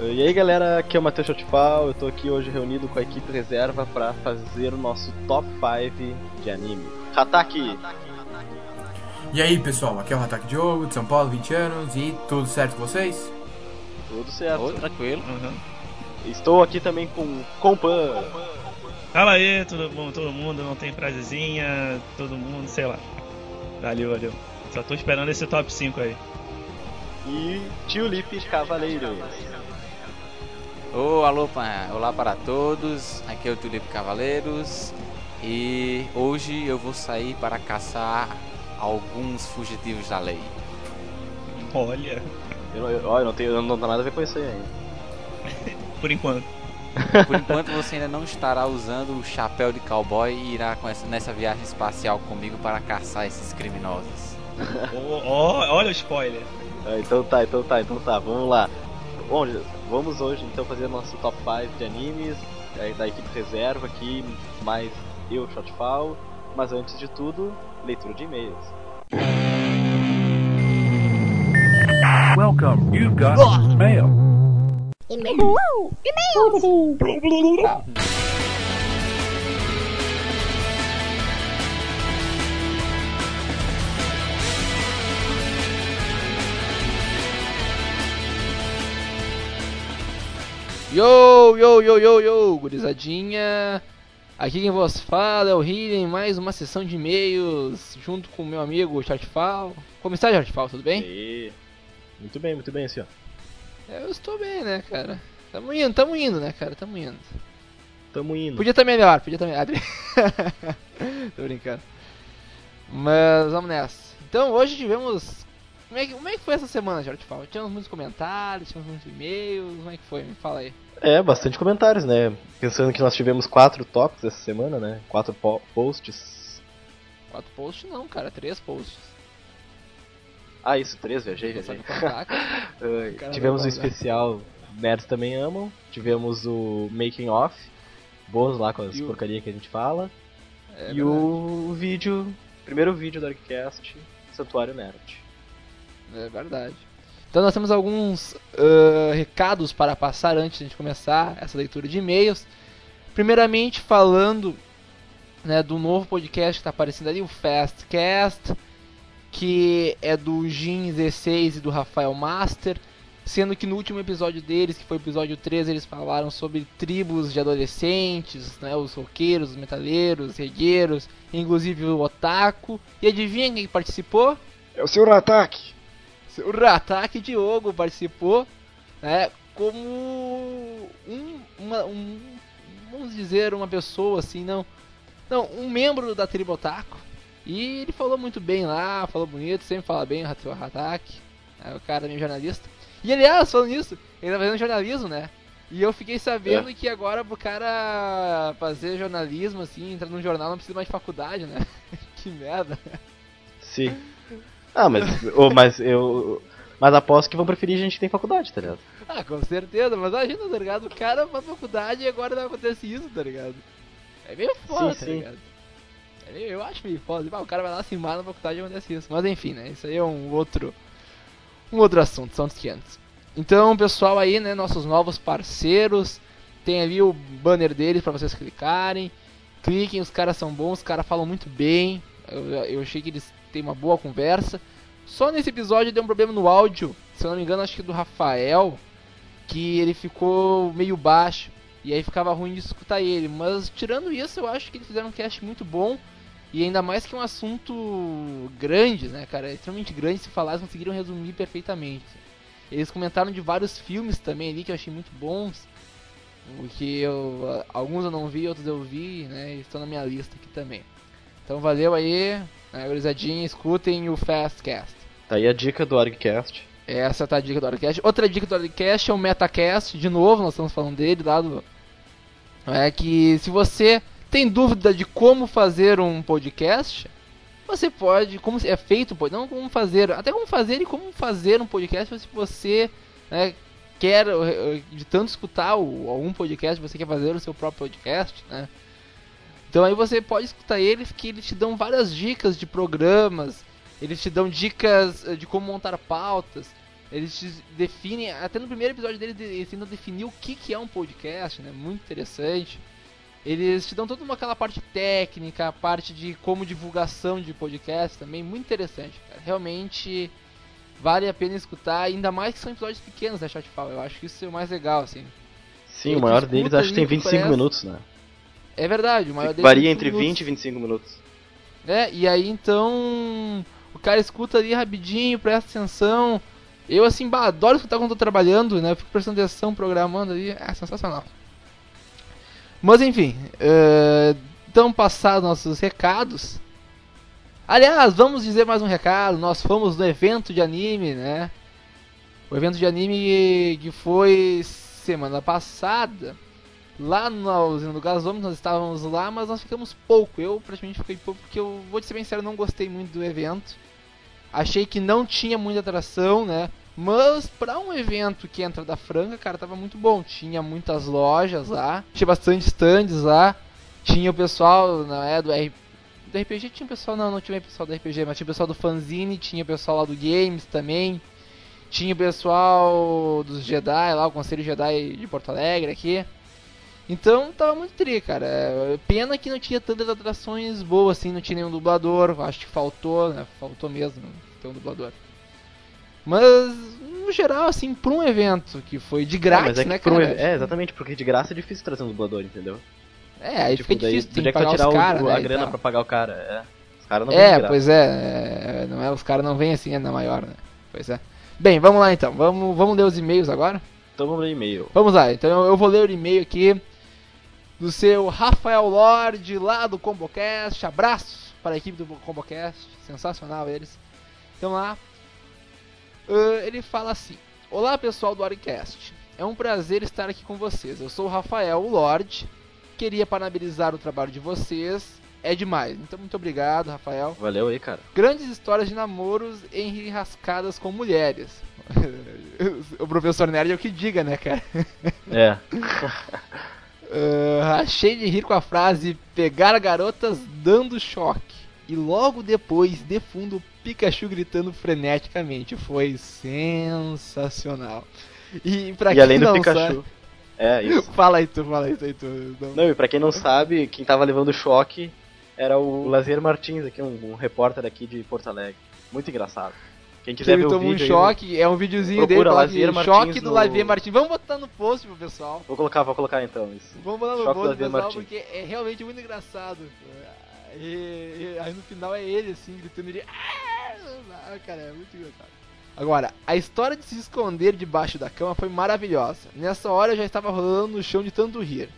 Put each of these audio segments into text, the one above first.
E aí galera, aqui é o Matheus Chotifal, eu tô aqui hoje reunido com a equipe reserva para fazer o nosso top 5 de anime. Hataki! E aí pessoal, aqui é o Hataki Diogo, de São Paulo, 20 anos, e tudo certo com vocês? Tudo certo. Tranquilo. Uhum. Estou aqui também com Compan. Fala aí, tudo bom, todo mundo, não tem frasezinha, todo mundo, sei lá. Valeu, valeu. Só tô esperando esse top 5 aí. E Tulip Cavaleiros. Ô, alô, olá para todos, aqui é o Tulip Cavaleiros e hoje eu vou sair para caçar alguns fugitivos da lei. Olha, Eu, não- eu, eu não tenho, eu não tenho nada a ver com isso aí ainda. por enquanto. Por enquanto você ainda não estará usando o chapéu de cowboy e irá com essa- nessa viagem espacial comigo para caçar esses criminosos. Ó, ó, olha o spoiler. Ah, então tá, então tá, então tá, vamos lá. Bom, vamos hoje então fazer nosso top 5 de animes é, da equipe reserva aqui, mais eu, Shotfall. Mas antes de tudo, leitura de e-mails. Welcome, you've got mail. Yo, yo, yo, yo, yo, gurizadinha. Aqui quem vos fala é o Hidden, mais uma sessão de e-mails junto com o meu amigo Chartfal. Como está, Chartfal? Tudo bem? E... Muito bem, muito bem, assim, ó. Eu estou bem, né, cara? Tamo indo, tamo indo, né, cara? Tamo indo. Tamo indo. Podia estar melhor, podia estar melhor. Tô brincando. Mas vamos nessa. Então, hoje tivemos. Como é que, como é que foi essa semana, Chartfal? Tivemos muitos comentários, tivemos muitos e-mails. Como é que foi? Me fala aí. É, bastante comentários, né? Pensando que nós tivemos quatro tópicos essa semana, né? Quatro po- posts. Quatro posts não, cara, três posts. Ah, isso, três, viajei, viajei. Cara, tivemos o especial Nerds Também Amam. Tivemos o Making Off. Bônus lá com as E o- que a gente fala. É e verdade. o vídeo, primeiro vídeo do Arccast, Santuário Nerd. É verdade. Então nós temos alguns ah, recados para passar antes de a gente começar essa leitura de e-mails. Primeiramente falando né, do novo podcast que está aparecendo ali, o Fastcast, que é do Jim 16 e do Rafael Master. Sendo que no último episódio deles, que foi o episódio 13, eles falaram sobre tribos de adolescentes, né, os roqueiros, os metaleiros, regueiros, inclusive o Otaku. E adivinha quem participou? É o Senhor Ataque! O Ratak Diogo participou, né, como um, uma, um, vamos dizer, uma pessoa assim, não, não, um membro da tribo Otaku. E ele falou muito bem lá, falou bonito, sempre fala bem o Ratak, é o cara meio jornalista. E aliás, falando nisso, ele tá fazendo jornalismo, né? E eu fiquei sabendo que agora pro cara fazer jornalismo, assim, entrar num jornal não precisa mais de faculdade, né? que merda. Sim. Ah, mas, ô, mas eu. Mas aposto que vão preferir gente que tem faculdade, tá ligado? Ah, com certeza, mas imagina, tá ligado? O cara faz faculdade e agora não acontece isso, tá ligado? É meio foda, Sim, tá sim. ligado? É eu acho meio foda. Ah, o cara vai lá se mata na faculdade e acontece isso. Mas enfim, né? Isso aí é um outro. Um outro assunto, são outros 500. Então, pessoal aí, né? Nossos novos parceiros. Tem ali o banner deles pra vocês clicarem. Cliquem, os caras são bons, os caras falam muito bem. Eu, eu achei que eles têm uma boa conversa. Só nesse episódio deu um problema no áudio. Se eu não me engano, acho que do Rafael. Que ele ficou meio baixo. E aí ficava ruim de escutar ele. Mas tirando isso, eu acho que eles fizeram um cast muito bom. E ainda mais que é um assunto grande, né, cara? É extremamente grande. Se falar, eles conseguiram resumir perfeitamente. Eles comentaram de vários filmes também ali que eu achei muito bons. O que eu. Alguns eu não vi, outros eu vi, né? Estão na minha lista aqui também. Então valeu aí, né, gurizadinha, escutem o Fastcast. Tá aí a dica do Argcast. Essa tá a dica do Arcast. Outra dica do Arcast é o Metacast, de novo, nós estamos falando dele lá do. É que se você tem dúvida de como fazer um podcast, você pode, como é feito, pode não como fazer, até como fazer e como fazer um podcast, se você né, quer eh, de tanto escutar o, algum podcast, você quer fazer o seu próprio podcast, né? Então aí você pode escutar eles que eles te dão várias dicas de programas, eles te dão dicas eh, de como montar pautas. Eles te definem, até no primeiro episódio deles, eles tentam definir o que, que é um podcast, né? Muito interessante. Eles te dão toda uma, aquela parte técnica, a parte de como divulgação de podcast também, muito interessante, cara. Realmente vale a pena escutar, ainda mais que são episódios pequenos, né, Shotfall? Eu acho que isso é o mais legal, assim. Sim, o maior deles acho que tem ali, 25 parece- minutos, né? É verdade, o maior deles Varia tem entre minutos. 20 e 25 minutos. É, e aí então o cara escuta ali rapidinho, presta atenção. Eu assim, bah, adoro escutar quando tô trabalhando, né? Eu fico prestando atenção, programando ali, é sensacional. Mas enfim, eh, então passados nossos recados. Aliás, vamos dizer mais um recado. Nós fomos no evento de anime, né? O evento de anime que foi semana passada. Lá na usina do gasômetro, nós estávamos lá, mas nós ficamos pouco. Eu praticamente fiquei pouco porque eu vou te ser bem sério, não gostei muito do evento. Achei que não tinha muita atração, né? Mas pra um evento que entra da Franca, cara, tava muito bom. Tinha muitas lojas lá, tinha bastante stands lá. Tinha o pessoal, não é, do, do RPG tinha pessoal, não, não tinha pessoal do RPG, mas tinha pessoal do fanzine, tinha pessoal lá do games também. Tinha pessoal dos Jedi lá, o Conselho Jedi de Porto Alegre aqui. Então tava muito tri, cara. É, Pena que não tinha tantas atrações boas assim, não tinha nenhum dublador. Acho que faltou, né? Faltou mesmo ter um dublador. Mas, no geral, assim, pra um evento que foi de É, mas é que né, um cara? ev- É, exatamente, porque de graça é difícil trazer um dublador, entendeu? É, aí tipo, fica daí difícil, tem que pagar tirar os caras, o- né, a grana pra pagar o cara. É. Os caras não É, graça. pois é, é, não é, os caras não vêm assim, é na maior, né? Pois é. Bem, vamos lá então, vamos, vamos ler os e-mails agora? Então vamos ler e-mail. Vamos lá, então eu vou ler o e-mail aqui do seu Rafael Lorde, lá do Combocast. Abraço para a equipe do Combocast, sensacional eles. Então lá, ah, ele fala assim: Olá pessoal do Arcast, é um prazer estar aqui com vocês. Eu sou o Rafael Lorde, queria parabenizar o trabalho de vocês. É demais, então muito obrigado, Rafael. Valeu aí, cara. Grandes histórias de namoros enrascadas com mulheres. o professor Nerd é o que diga, né, cara? É. Ah, achei de rir com a frase pegar garotas dando choque. E logo depois, de fundo, Pikachu gritando freneticamente. Foi sensacional. E pra e quem além do não Pikachu. sabe... É, isso. Fala aí tu, fala aí tu. aí tu. Não- Não, e pra quem não sabe, quem tava levando choque era o Lazier Martins, aqui, um, um repórter aqui de Porto Alegre. Muito engraçado. Quem Que quiser ver ele o tomou um vídeo aí, choque, é um videozinho dele, aqui, Martins choque do no- Martins. Vamos botar no post pro pessoal. Vou colocar, vou colocar então isso. Vamos botar no Choque post pro pessoal Martins. porque é realmente muito engraçado. E, e- aí no final é ele assim, gritando ele. Ah, cara, é muito engraçado. Agora, a história de se esconder debaixo da cama foi maravilhosa. Nessa hora eu já estava rolando no chão de tanto rir.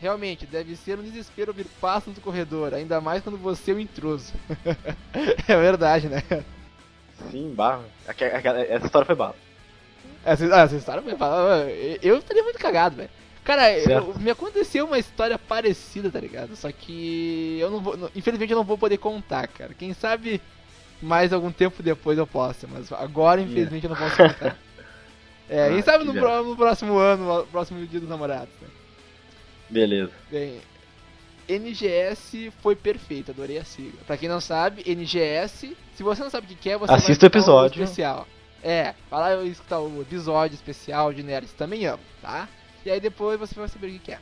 Realmente, deve ser um desespero ouvir passos no corredor, ainda mais quando você é o intruso. é verdade, né? Sim, barra. Essa história foi bala. Essa, ah, essa história foi fala- Eu estaria muito cagado, velho. Cara, eu- me aconteceu uma história parecida, tá ligado? Só que eu não vou. não- Infelizmente eu não vou poder contar, cara. Quem sabe mais algum tempo depois eu possa, mas agora infelizmente eu não posso contar. É, quem Ah, sabe que no, pro- no próximo ano, no próximo dia dos namorados. Né? Beleza. Bem, NGS foi perfeito, adorei a sigla. Pra quem não sabe, NGS, se você não sabe o que é, você Assista o episódio. especial. É, vai lá escutar o episódio especial de Nerds, também amo, tá? E aí depois você vai saber o que é.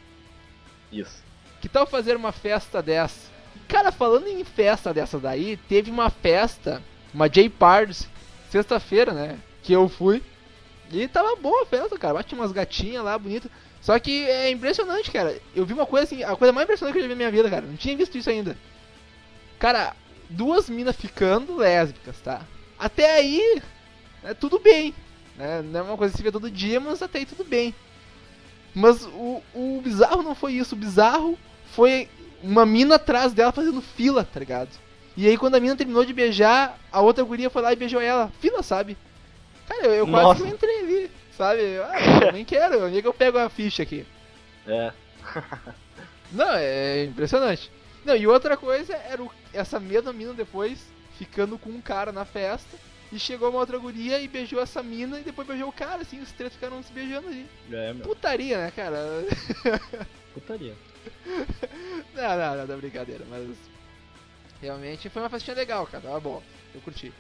Isso. Que tal fazer uma festa dessa? Cara, falando em festa dessa daí, teve uma festa, uma J-Pards, sexta-feira, né? Que eu fui. E tava boa a festa, cara. Bate umas gatinhas lá, bonita. Só que é impressionante, cara. Eu vi uma coisa assim, a coisa mais impressionante que eu já vi na minha vida, cara. Não tinha visto isso ainda. Cara, duas minas ficando lésbicas, tá? Até aí, é tudo bem. Né? Não é uma coisa que se vê todo dia, mas até aí tudo bem. Mas o, o bizarro não foi isso. O bizarro foi uma mina atrás dela fazendo fila, tá ligado? E aí quando a mina terminou de beijar, a outra guria foi lá e beijou ela. Fila, sabe? Cara, eu, eu quase que entrei ali, sabe? Ah, eu nem quero, onde é que eu pego a ficha aqui? É. Não, é impressionante. Não, e outra coisa era o- essa mesma mina depois ficando com um cara na festa. E chegou uma outra guria e beijou essa mina e depois beijou o cara, assim, os três ficaram se beijando ali. É, meu. Putaria, né, cara? Putaria. Não, não, não, da brincadeira, mas. Realmente foi uma festinha legal, cara, tava bom. Eu curti.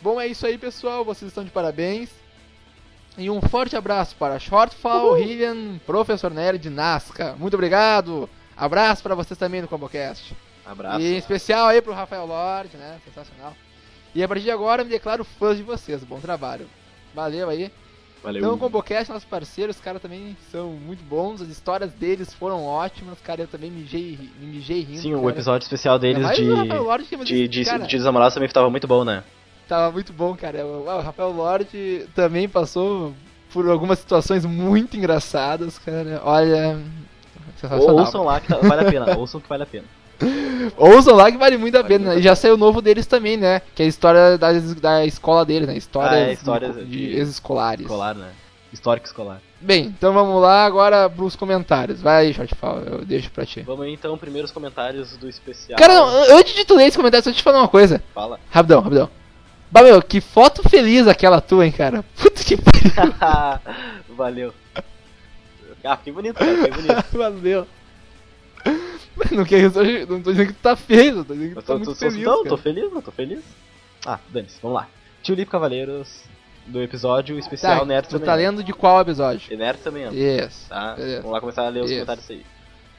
Bom, é isso aí, pessoal. Vocês estão de parabéns. E um forte abraço para Shortfall, Hillian, Professor Nerd, Nasca. Muito obrigado. Abraço para vocês também no Combocast. Abraço. E em especial aí pro Rafael Lorde, né? Sensacional. E a partir de agora me declaro fã de vocês. Bom trabalho. Valeu aí. Valeu. Então o Combocast, nossos parceiros, os caras também são muito bons. As histórias deles foram ótimas. Cara, eu também mijei, me mijei rindo. Sim, o cara. episódio especial deles de, o Lorde, é de, de, cara, de Desamorados também tava muito bom, né? Tava muito bom, cara. O Rafael Lorde também passou por algumas situações muito engraçadas, cara. Olha. Ouçam lá que tá- vale a pena. Ouçam que vale a pena. Ouçam lá que vale muito a Vale pena. E já saiu o novo deles também, né? Que é a história da, da escola deles, né? Histórias, Ah, é, histórias de, de- ex-escolares. Escolar, né? Histórico escolar. Bem, então vamos lá agora pros comentários. Vai aí, Shortfall, eu deixo pra ti. Vamos aí, então, primeiros comentários do especial. Cara, não, antes de tu ler esse comentário, só te falar uma coisa. Fala. Rapidão, rapidão. Bah, meu, que foto feliz aquela tua, hein, cara. Puta que pariu. Valeu. Ah, fiquei bonito, cara. Fiquei bonito. Valeu. Mas Não, quer, não tô dizendo que tu tá feio, eu tô dizendo que tu tá tô, muito tô, feliz. não, cara. tô feliz, não tô feliz. Ah, dane-se, vamos lá. Tio Lipe Cavaleiros, do episódio especial Tá, Nerd tu tá lendo de qual episódio? E Nerd também, Yes. tá? beleza. Vamos lá começar a ler os Isso. comentários aí.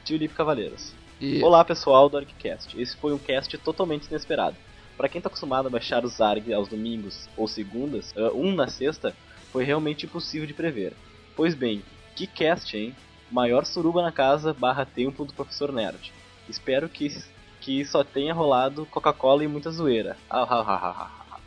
Tio Lipe Cavaleiros. E- Olá pessoal do ArgCast. Esse foi um cast totalmente inesperado. Pra quem tá acostumado a baixar os ARG aos domingos ou segundas, ah, um na sexta, foi realmente impossível de prever. Pois bem, que cast, hein? Maior suruba na casa barra tempo do Professor Nerd. Espero que, que só tenha rolado Coca-Cola e muita zoeira. Ah, ah, ah, ah.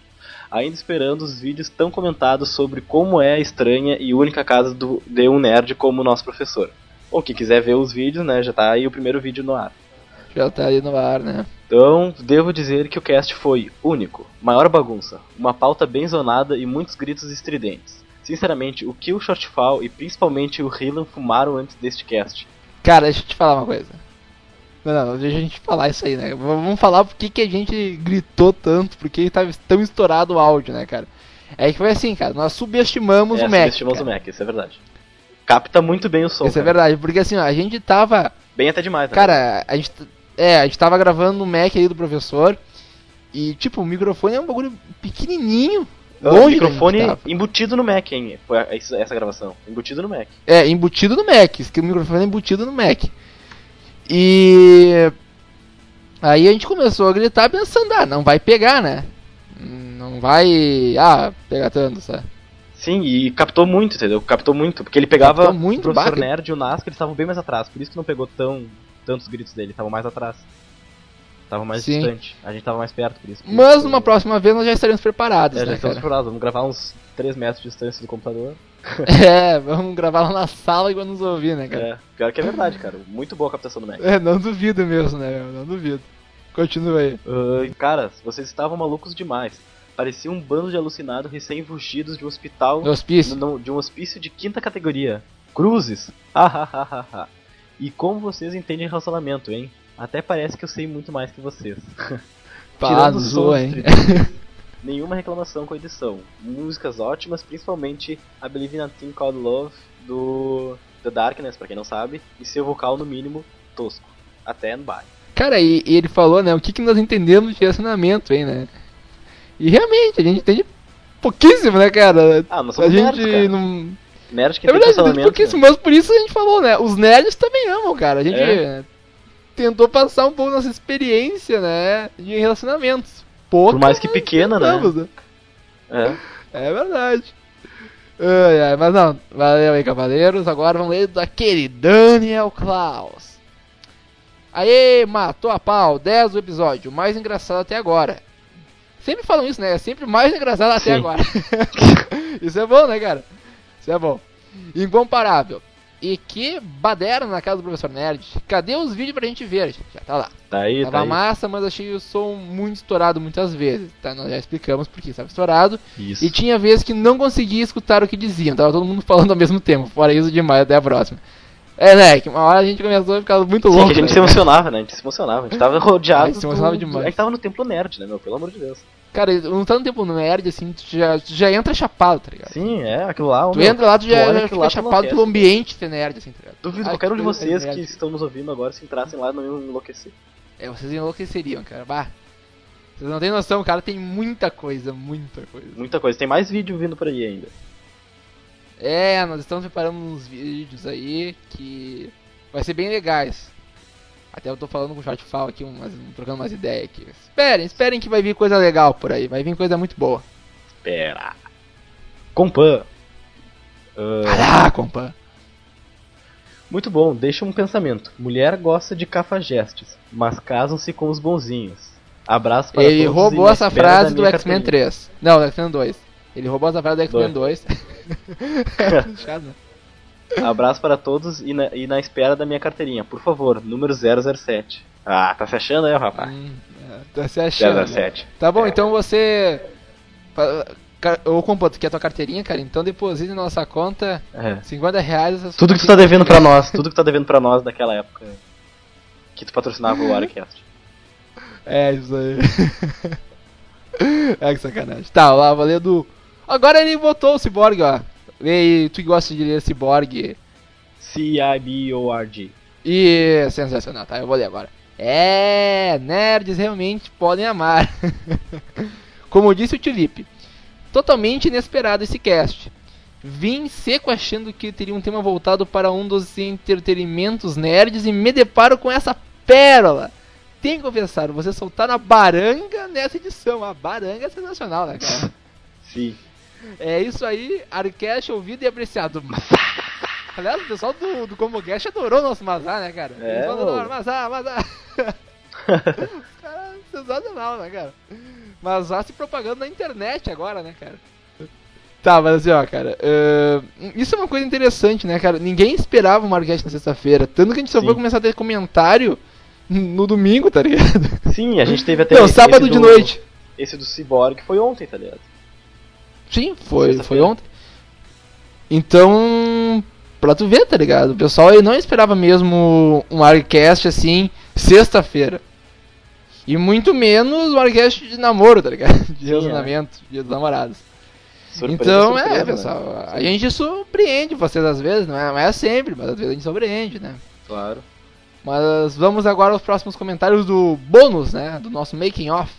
Ainda esperando os vídeos tão comentados sobre como é a estranha e única casa do, de um nerd como o nosso professor. Ou quem quiser ver os vídeos, né? Já tá aí o primeiro vídeo no ar. Já tá aí no ar, né? Então, devo dizer que o cast foi único, maior bagunça, uma pauta bem zonada e muitos gritos estridentes. Sinceramente, o que o Shortfall e principalmente o Hillan fumaram antes deste cast? Cara, deixa eu te falar uma coisa. Não, não, deixa a gente falar isso aí, né? Vamos falar por que a gente gritou tanto, porque tava tão estourado o áudio, né, cara? É que foi assim, cara, nós subestimamos é, o Mac. subestimamos cara. o Mac, isso é verdade. Capta muito bem o som. Isso é cara. verdade, porque assim, ó, a gente tava. Bem até demais, né? Cara, a gente. É, a gente tava gravando no Mac aí do professor. E, tipo, o microfone é um bagulho pequenininho. O longe microfone essa no Mac, hein? Foi essa gravação. Embutido no Mac. É, embutido no Mac. Que o microfone é embutido no Mac. E. Aí a gente começou a gritar pensando, ah, não vai pegar, né? Não vai. Ah, pegar tanto, sabe? Sim, e captou muito, entendeu? Captou muito, porque ele pegava Captou muito, o professor. Nerd e o Nasca, eles estavam bem mais atrás, por isso que não pegou tão tantos gritos dele, estavam mais atrás. Tava mais Sim. distante, a gente tava mais perto, por isso. Mas numa próxima vez nós já estaremos preparados, É, já né, estamos cara? preparados, vamos gravar uns 3 metros de distância do computador. É, vamos gravar lá na sala e quando nos ouvir, né, cara? É, pior que é verdade, cara. Muito boa a captação do Mac. É, não duvido mesmo, né? Não duvido. Continua aí. Ah, cara, vocês estavam malucos demais. Parecia um bando de alucinados recém-fugidos de um hospital. No hospício. no- de um hospício de quinta categoria. Cruzes. Hahaha. E como vocês entendem relacionamento, hein? Até parece que eu sei muito mais que vocês. Tirando zoa, sons hein? Nenhuma reclamação com a edição. Músicas ótimas, principalmente a Believe in a Thing Called Love do The Darkness, pra quem não sabe, e seu vocal no mínimo tosco. Até no bar. Cara, e, e ele falou, né, o que, que nós entendemos de relacionamento, hein, né? E realmente, a gente entende pouquíssimo, né, cara? Ah, nós A somos gente nerds, não. Nerd que É tem verdade, relacionamento. pouquíssimo, mas por isso a gente falou, né? Os nerds também amam, cara. A gente É. tentou passar um pouco nossa experiência, né, de relacionamentos. Pouca, Por mais que pequena, né? tentamos, né? É. É verdade. Ai, ai, mas não, valeu aí, cavaleiros. Agora vamos ler daquele Daniel Klaus. Aê, matou a pau, 10 do episódio, o mais engraçado até agora. Sempre falam isso, né? É sempre o mais engraçado até Sim. agora. isso é bom, né, cara? Isso é bom. Incomparável. E que badera na casa do professor Nerd. Cadê os vídeos pra gente ver? Já tá lá. Tá aí, Tava tá aí. massa, mas achei o som muito estourado muitas vezes. Tá? Nós já explicamos porque estava estourado. Isso. E tinha vezes que não conseguia escutar o que diziam, tava todo mundo falando ao mesmo tempo. Fora isso, demais, até a próxima. É, né, que uma hora a gente começou a ficar muito Sim, louco. que a gente né? se emocionava, né? A gente se emocionava. A gente tava rodeado. A gente se emocionava do- demais. A gente tava no templo nerd, né, meu? Pelo amor de Deus. Cara, não tá no tempo nerd, assim, tu já, tu já entra chapado, tá ligado? Sim, é, aquilo lá. ô, Tu meu, entra lá, tu já, já fica lá, chapado pelo ambiente ser nerd, assim, tá ligado? Duvido Ai, qualquer um de que coisa vocês nerd. que estão nos ouvindo agora, se entrassem lá, não iam enlouquecer. É, vocês enlouqueceriam, cara. Bah. Vocês não têm noção, cara, tem muita coisa, muita coisa. Muita coisa. Tem mais vídeo vindo por aí ainda. É, nós estamos preparando uns vídeos aí que vai ser bem legais. Até eu tô falando com o Shotfall aqui, umas, trocando umas ideias aqui. Esperem, esperem que vai vir coisa legal por aí, vai vir coisa muito boa. Espera. Compan. Ah, Caraca, compa. muito bom, deixa um pensamento. Mulher gosta de cafajestes, mas casam-se com os bonzinhos. Abraço para Ele todos roubou essa frase do X-Men carteirinha. 3. Não, do X-Men 2. Ele roubou essa frase do X-Men 2. Né? Abraço para todos e na, e na espera da minha carteirinha. Por favor, número 007. Ah, tá se achando aí, rapaz? Hum, é, tá se achando. né? 007. Tá bom, então você. Ô, compa, tu quer tua carteirinha, cara? Então deposite na nossa conta É. 50 reais. Tudo que tu tá devendo pra nós, tudo que tu tá devendo pra nós naquela época que tu patrocinava o Warecast. É, isso aí. é que sacanagem. Tá, lá, valendo. Agora ele botou o Cyborg, ó. Aí, tu que gosta de ler Cyborg. C-I-B-O-R-G. E sensacional, tá? Eu vou ler agora. É, nerds realmente podem amar. Como disse o Tulip, totalmente inesperado esse cast. Vim seco achando que teria um tema voltado para um dos entretenimentos nerds e me deparo com essa pérola. Tem que confessar, você soltaram a baranga nessa edição. A baranga é sensacional, né, cara? Sim. É isso aí, Arcast ouvido e apreciado. Aliás, o pessoal do, do Combo Cash adorou o nosso Mazar, né, cara? É, Eles adoraram, Mazar, Mazar. Os caras, sensacional, né, cara? Mazar se propagando na internet agora, né, cara? Tá, mas assim, ó, cara, eh, isso é uma coisa interessante, né, cara? Ninguém esperava o Marquete na sexta-feira, tanto que a gente só Sim. foi começar a ter comentário no domingo, tá ligado? Sim, a gente teve até. Não, sábado do- de noite. Esse do Cyborg foi ontem, tá ligado? Sim, foi, foi ontem. Então, pra tu ver, tá ligado? O pessoal aí não esperava mesmo um Arcast assim, sexta-feira. E muito menos um Arcast de namoro, tá ligado? De Sim, relacionamento, dia dos namorados. Surpresa, então, surpresa, é, né? pessoal, a gente surpreende vocês às vezes, não é, não é sempre, mas às vezes a gente surpreende, né? Claro. Mas vamos agora aos próximos comentários do bônus, né? Do nosso making off.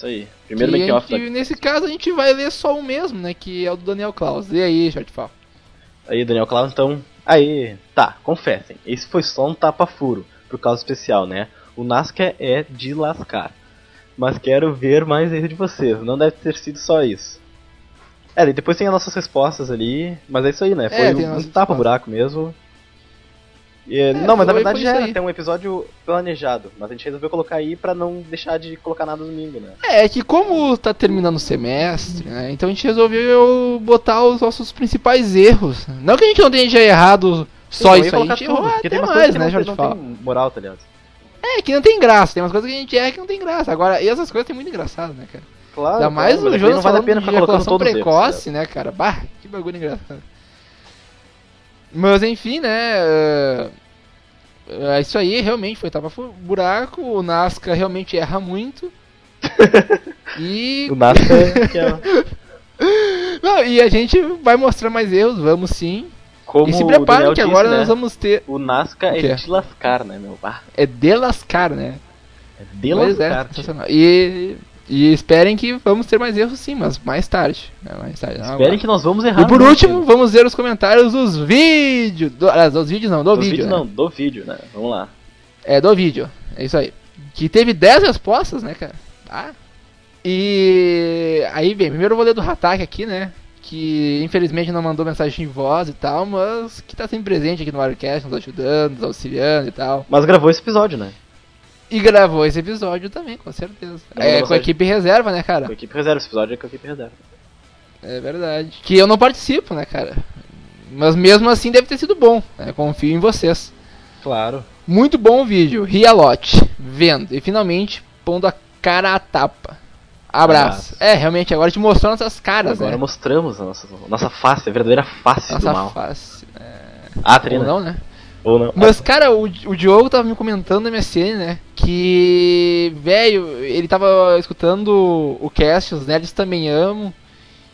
Isso aí. Primeiro Que make a off gente- Nesse caso a gente vai ler só o mesmo, né? Que é o do Daniel Klaus. E aí, Shortfall? Aí, Daniel Klaus, então. Aí, tá, confessem. Esse foi só um tapa-furo, por causa especial, né? O Nazca é de lascar. Mas quero ver mais erro de vocês. Não deve ter sido só isso. É, e depois tem as nossas respostas ali. Mas é isso aí, né? Foi É, tem as um, tapa-buraco mesmo. É, não, mas na verdade já era aí. até um episódio planejado. Mas a gente resolveu colocar aí pra não deixar de colocar nada domingo, né? É que como tá terminando o semestre, né? Então a gente resolveu botar os nossos principais erros. Não que a gente não tenha já errado só Então, eu ia isso a gente tudo, errou até tem mais, né, que não, tem moral, tá ligado? É, que não tem graça. Tem umas coisas que a gente erra que não tem graça. Agora, e essas coisas tem muito engraçado, né, cara? Claro, Ainda mais claro, o Jonas não vale a pena de ejaculação erros, precoce, né, cara? Bah, que bagulho engraçado. Mas enfim, né? é, É isso aí, realmente foi tapa buraco. O Nasca realmente erra muito. e. O Nazca que é Não, e a gente vai mostrar mais erros, vamos sim. como e se preparem Daniel que disse, agora né? nós vamos ter. O Nazca O é de lascar, né, meu? Ah, É de lascar, né? é de é, lascar. sensacional. E, e esperem que vamos ter mais erros sim, mas mais tarde. né, Mais tarde Esperem agora. que nós vamos errar. E por último, né? vamos ver os comentários dos vídeos. Do, aliás, dos vídeos não, do vídeo né? não, do vídeo, né? Vamos lá. É, do vídeo. É isso aí. Que teve 10 respostas, né, cara? Tá? E aí, bem, primeiro eu vou ler do Hatak aqui, né? Que infelizmente não mandou mensagem em voz e tal, mas que tá sempre presente aqui no Warcast, nos ajudando, nos auxiliando e tal. Mas gravou esse episódio, né? E gravou esse episódio também, com certeza. É, não com a equipe reserva, né, Com a cara? equipe reserva. Esse episódio é com a equipe reserva. É verdade. Que eu não participo, né, cara? Mas mesmo assim deve ter sido bom, né? Confio em vocês. Claro. Muito bom o vídeo, ria lote, vendo e finalmente pondo a cara à tapa. Abraço. Abraço. É, realmente, agora te mostrou nossas caras, Agora né? mostramos a nossa, nossa face, a verdadeira face do Nossa mal. face. Ah, Ou Trina. não, né? Ou não. Mas, cara, o, o Diogo tava me comentando na MSN, né? Que, velho, ele tava escutando o cast, os nerds também amam.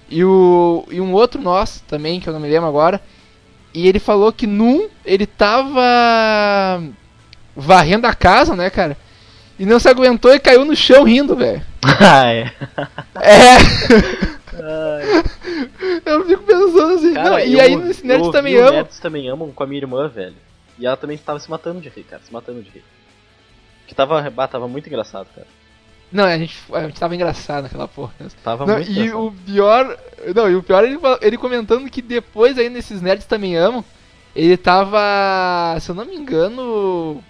E, o, e um outro nosso também, que eu não me lembro agora. E ele falou que num ele tava varrendo a casa, né, cara? E não se aguentou e caiu no chão rindo, velho. ah, é. É! Ai, Eu fico pensando assim. cara, não, e eu aí ouvi- nesse eu Nerds ouvi também amam. Nerds também amam com a minha irmã, velho. E ela também tava se matando de rir, cara. Se matando de rir. Que tava, bah, tava muito engraçado, cara. Não, a gente, a gente tava engraçado naquela porra. Tava Não, muito e engraçado. o pior. Não, e o pior ele, ele comentando que depois aí nesses nerds também amam. Ele tava, se eu não me engano,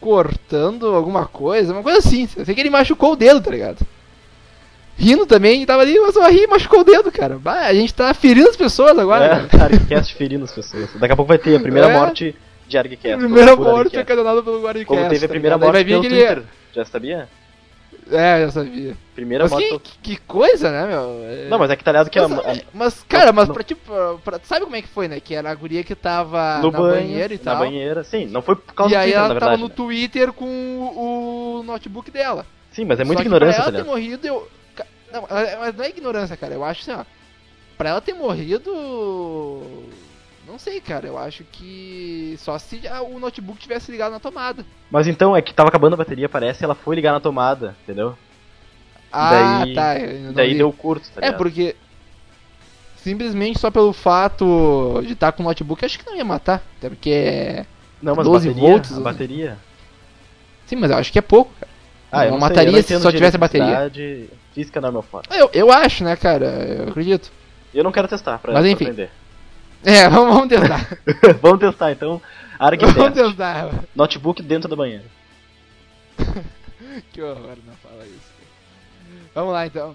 cortando alguma coisa, uma coisa assim. Eu sei que ele machucou o dedo, tá ligado? Rindo também, e tava ali, mas só ri e machucou o dedo, cara. Bah, a gente tá ferindo as pessoas agora, É. Argcast ferindo as pessoas. Daqui a pouco vai ter a primeira É. morte de Argcast. Primeira morte ocasionada pelo Guaricast. Como teve a tá primeira? Aí morte vai vir pelo aquele... Twitter. Já sabia? É, já sabia. Primeira Mas morte que, que coisa, né, meu? É- Não, mas é que tá ligado que Mas, a- é, mas, cara, mas não. pra tipo. pra- sabe como é que foi, né? Que era a guria que tava no na banho, banheira e na tal. banheira. Sim, não foi por causa E do aí Twitter, ela na tava verdade. no né? Twitter com o, o notebook dela. Sim, mas é muita Só que ignorância, pra tá ela ter ligado? morrido, eu. Não, mas não é ignorância, cara. Eu acho assim, ó. Pra ela ter morrido. Não sei, cara. Eu acho que. Só se o notebook tivesse ligado na tomada. Mas então, é que tava acabando a bateria, parece, e ela foi ligar na tomada, entendeu? Ah, Daí- tá. não Daí vi. deu curto, tá É, ligado? porque. Simplesmente só pelo fato de estar com o notebook, acho que não ia matar. Até porque é. Não, mas 12 a bateria, volts, a bateria... Sim, mas eu acho que é pouco, cara. Ah, eu Não não sei, mataria eu não se só tivesse a bateria. Física não é meu forte. Eu, eu acho, né, cara? Eu acredito. Eu não quero testar pra, Mas pra enfim. aprender. É, vamos, vamos tentar. Vamos testar, então. vamos Argtest. tentar. Notebook dentro da banheira. Que horror, não fala isso. Vamos lá, então.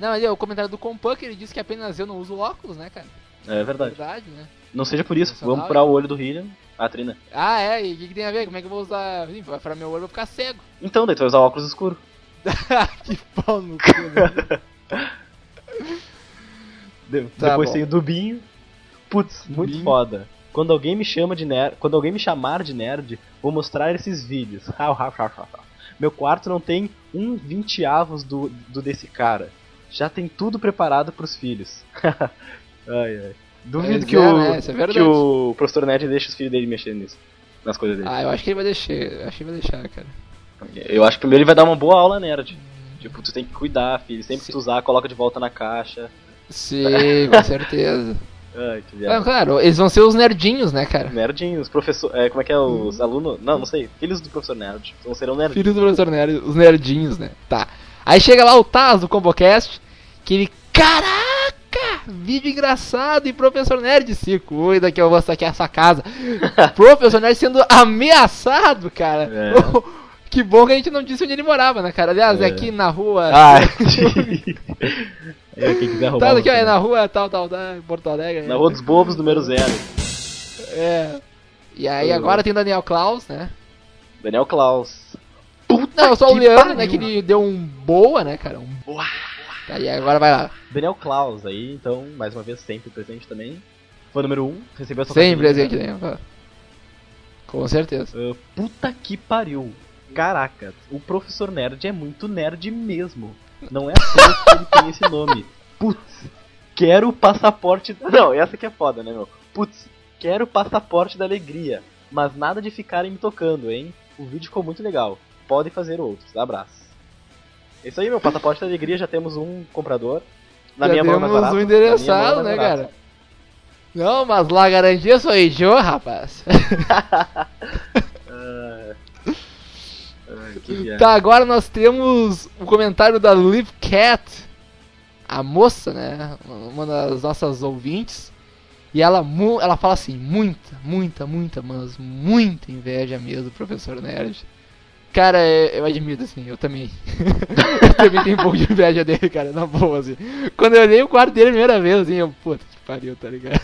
Não, ali, ó, o comentário do Compunk, ele disse que apenas eu não uso óculos, né, cara? É verdade. Verdade, né? Não seja por isso, vamos furar o olho do Hillian. A Trina. Ah, é? E o que, que tem a ver? Como é que eu vou usar? Vai furar meu olho, eu vou ficar cego. Então, daí tu vai usar óculos escuro. que pau no cu, né? De- Tá Depois bom. tem o Dubinho. Putz, muito Dubinho. foda. Quando alguém me chama de nerd, quando alguém me chamar de nerd, vou mostrar esses vídeos. Meu quarto não tem um vinteavos do, do desse cara. Já tem tudo preparado pros filhos. ai, ai. Duvido Pois que, é, o, né? É que o professor nerd deixe os filhos dele mexendo nisso. Nas coisas dele. Ah, eu acho que ele vai deixar. Acho que ele vai deixar, cara. Eu acho que primeiro ele vai dar uma boa aula nerd. Tipo, tu tem que cuidar, filho. Sempre que Sim. tu usar, coloca de volta na caixa. Sim, com certeza. Ai, que Ah, claro, eles vão ser os nerdinhos, né, cara? Nerdinhos, professor. É, como é que é os alunos? Não, não sei. Filhos do professor nerd. Então serão nerds. Filhos do professor nerd, os nerdinhos, né? Tá. Aí chega lá o Taz do ComboCast, que ele. Caraca! Vídeo engraçado e professor nerd se cuida que eu vou saquear essa casa. professor nerd sendo ameaçado, cara. É. que bom que a gente não disse onde ele morava, né, cara? Aliás, é, É. aqui na rua. Ah, é, quem quiser roubar. Tá, aqui, ó, é na rua tal, tal, tal, em Porto Alegre. Na Rua dos Bobos, número zero. É. E aí Uh. agora tem o Daniel Klaus, né? Daniel Klaus. Não, só o Leandro, pariu. né? Que ele deu um boa, né, cara? Um Boa. Tá, e agora vai lá. Daniel Klaus aí, então, mais uma vez, sempre presente também. Foi número 1, um, recebeu a sua Sem carteirinha. presente, né? Com certeza. Ah, puta que pariu. Caraca, o professor nerd é muito nerd mesmo. Não é toa que ele tem esse nome. Putz, quero o passaporte. Não, essa que é foda, né, meu? Putz, quero o passaporte da alegria. Mas nada de ficarem me tocando, hein? O vídeo ficou muito legal. Podem fazer outros. Abraço. É Isso aí, meu. Passaporte da alegria, já temos um comprador. Na Já minha mão é mais temos barato. um Na minha mão é endereçado, mais né, barato. cara? Não, mas lá garantia sou eu, rapaz. Que tá, agora nós temos o comentário da Liv Cat, a moça, né? Uma das nossas ouvintes. E ela, ela fala assim: muita, muita, muita, mas muita inveja mesmo do professor Nerd. Cara, é- eu admiro, assim, eu também. eu também tenho um pouco de inveja dele, cara, na boa, assim. Quando eu olhei o quarto dele a primeira vez, assim, eu, puta que pariu, tá ligado?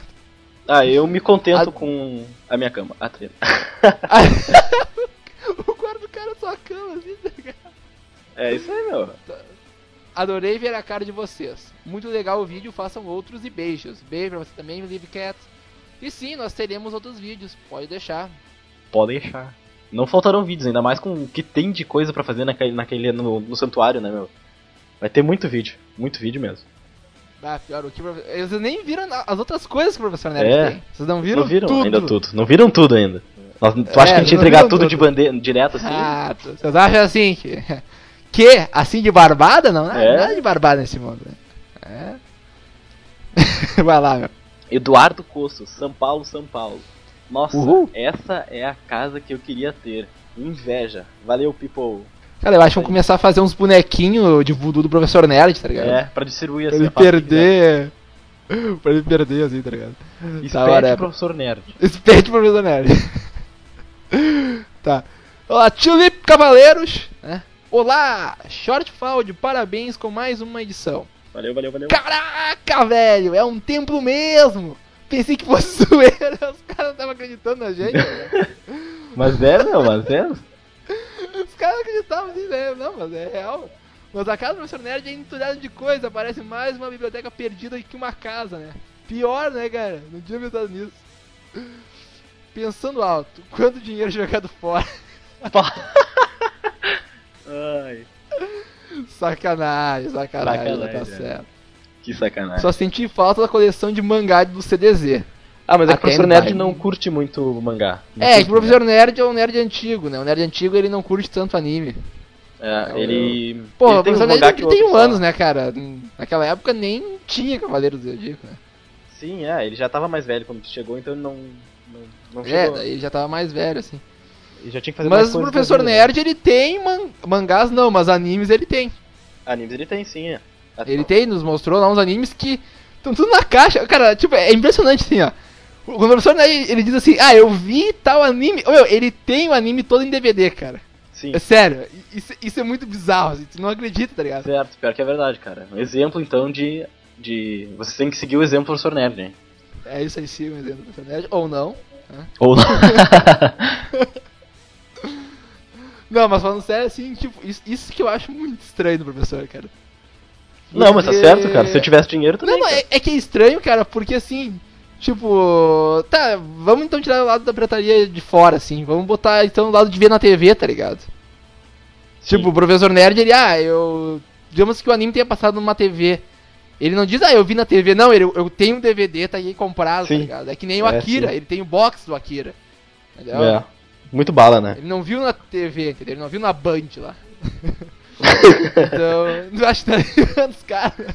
Ah, eu me contento A- com a minha cama, a treta. o quarto do cara é só a cama, assim, tá? É isso aí, meu. Adorei ver a cara de vocês. Muito legal o vídeo, façam outros e beijos. Beijo pra você também, Live Cat. E sim, nós teremos outros vídeos, pode deixar. Pode deixar. Não faltarão vídeos, ainda mais com o que tem de coisa pra fazer naquele, naquele no, no santuário, né, meu? Vai ter muito vídeo, muito vídeo mesmo. Ah, pior, o que Vocês nem viram as outras coisas que o professor Nerd É. tem. Vocês não viram, não viram tudo. ainda tudo. Não viram tudo ainda. Nós, tu É, acha que a gente ia não entregar tudo tudo. de bandeira direto assim? Ah, tu- vocês acham assim que, Que? Assim de barbada? Não, É. nada de barbada nesse mundo. né? É. Vai lá, meu. Eduardo Coço, São Paulo, São Paulo. Nossa, Uhul. essa é a casa que eu queria ter. Inveja. Valeu, people. Cara, eu acho que vamos começar a fazer uns bonequinhos de voodoo do professor Nerd, tá ligado? É, pra distribuir Pra assim. ele a parte que perder. Pra ele perder, assim, tá ligado? Tá, Espete whatever. o professor Nerd. Espete professor Nerd. tá. Olá, Tulip Cavaleiros. né? Olá, Shortfall de parabéns com mais uma edição. Valeu, valeu, valeu. Caraca, velho, é um templo mesmo. Pensei que fosse zoeira, os caras não estavam acreditando na gente. velho. Mas é, meu, mas é. Os caras não acreditavam assim, né? Não, mas é real. Mas a casa do professor Nerd é entulhada de coisa, parece mais uma biblioteca perdida que uma casa, né? Pior, né, cara? Não tinha pensado nisso. Pensando alto, quanto dinheiro jogado fora? Ai, Sacanagem, sacanagem, Sacanagem, tá é. certo. que sacanagem. Só senti falta da coleção de mangá do CDZ. Ah, mas é que o professor Nerd não curte muito mangá. Não É, que o professor Nerd é um nerd antigo, né? O nerd antigo ele não curte tanto anime. mangá. É, ele. Pô, ele o professor um Nerd mangá tem que outro 31 só. anos, né, cara? Naquela época nem tinha Cavaleiros do Zodíaco, né? Sim, é, ele já tava mais velho quando chegou, então ele não. Não, É, chegou. daí ele já tava mais velho, assim. Ele já tinha que fazer Mas o professor né? Nerd, ele tem man- mangás não, mas animes ele tem. Animes ele tem sim, é. Ele tem, nos mostrou lá uns animes que estão tudo na caixa. Cara, tipo, é impressionante assim, ó. O professor Nerd, ele diz assim, ah, eu vi tal anime. Meu, ele tem o anime todo em DVD, cara. Sim. É sério, isso, isso é muito bizarro, assim, tu não acredita, tá ligado? Certo, pior que é verdade, cara. Um exemplo então de. de. Você tem que seguir o exemplo do professor Nerd, né? É isso aí, sim, um exemplo do professor Nerd. Ou não. Ou não. Não, mas falando sério, assim, tipo, isso, isso que eu acho muito estranho do professor, cara. não, mas tá Porque- certo, cara. Se eu tivesse dinheiro também. Não, não, é, é que é estranho, cara, porque assim, tipo, tá, vamos então tirar o lado da pirataria de fora, assim, vamos botar então o lado de ver na TV, tá ligado? Sim. Tipo, o professor Nerd, ele, ah, eu. Digamos que o anime tenha passado numa TV. Ele não diz, ah, eu vi na TV, não, ele, eu tenho um DVD, tá aí comprado, Sim. tá ligado? É que nem o É, Akira, ele tem o box do Akira. Entendeu? É. Muito bala, né? Ele não viu na TV, entendeu? Ele não viu na Band lá. então, acho que tá os caras.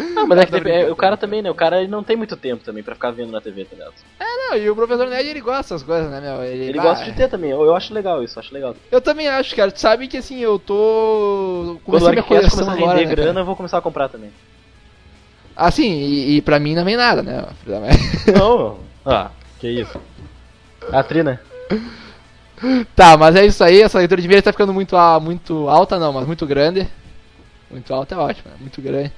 Não, mas é que Tá é, o cara também, né? O cara ele não tem muito tempo também pra ficar vendo na TV, tá ligado? Não, e o professor Nerd ele gosta dessas coisas, né, meu? Ele, Ele gosta de ter também, eu, eu acho legal isso, acho legal. Eu também acho, cara. Tu sabe que assim, eu tô. Comecei minha coleção começar a agora. render Né, grana, eu vou começar a comprar também. Assim, e, e pra mim não vem nada, né? Não, ah, que isso. A Tri, né? tá, mas é isso aí. Essa leitura de e-mail tá ficando muito, muito alta, não, mas muito grande. Muito alta é ótimo, né? Muito grande.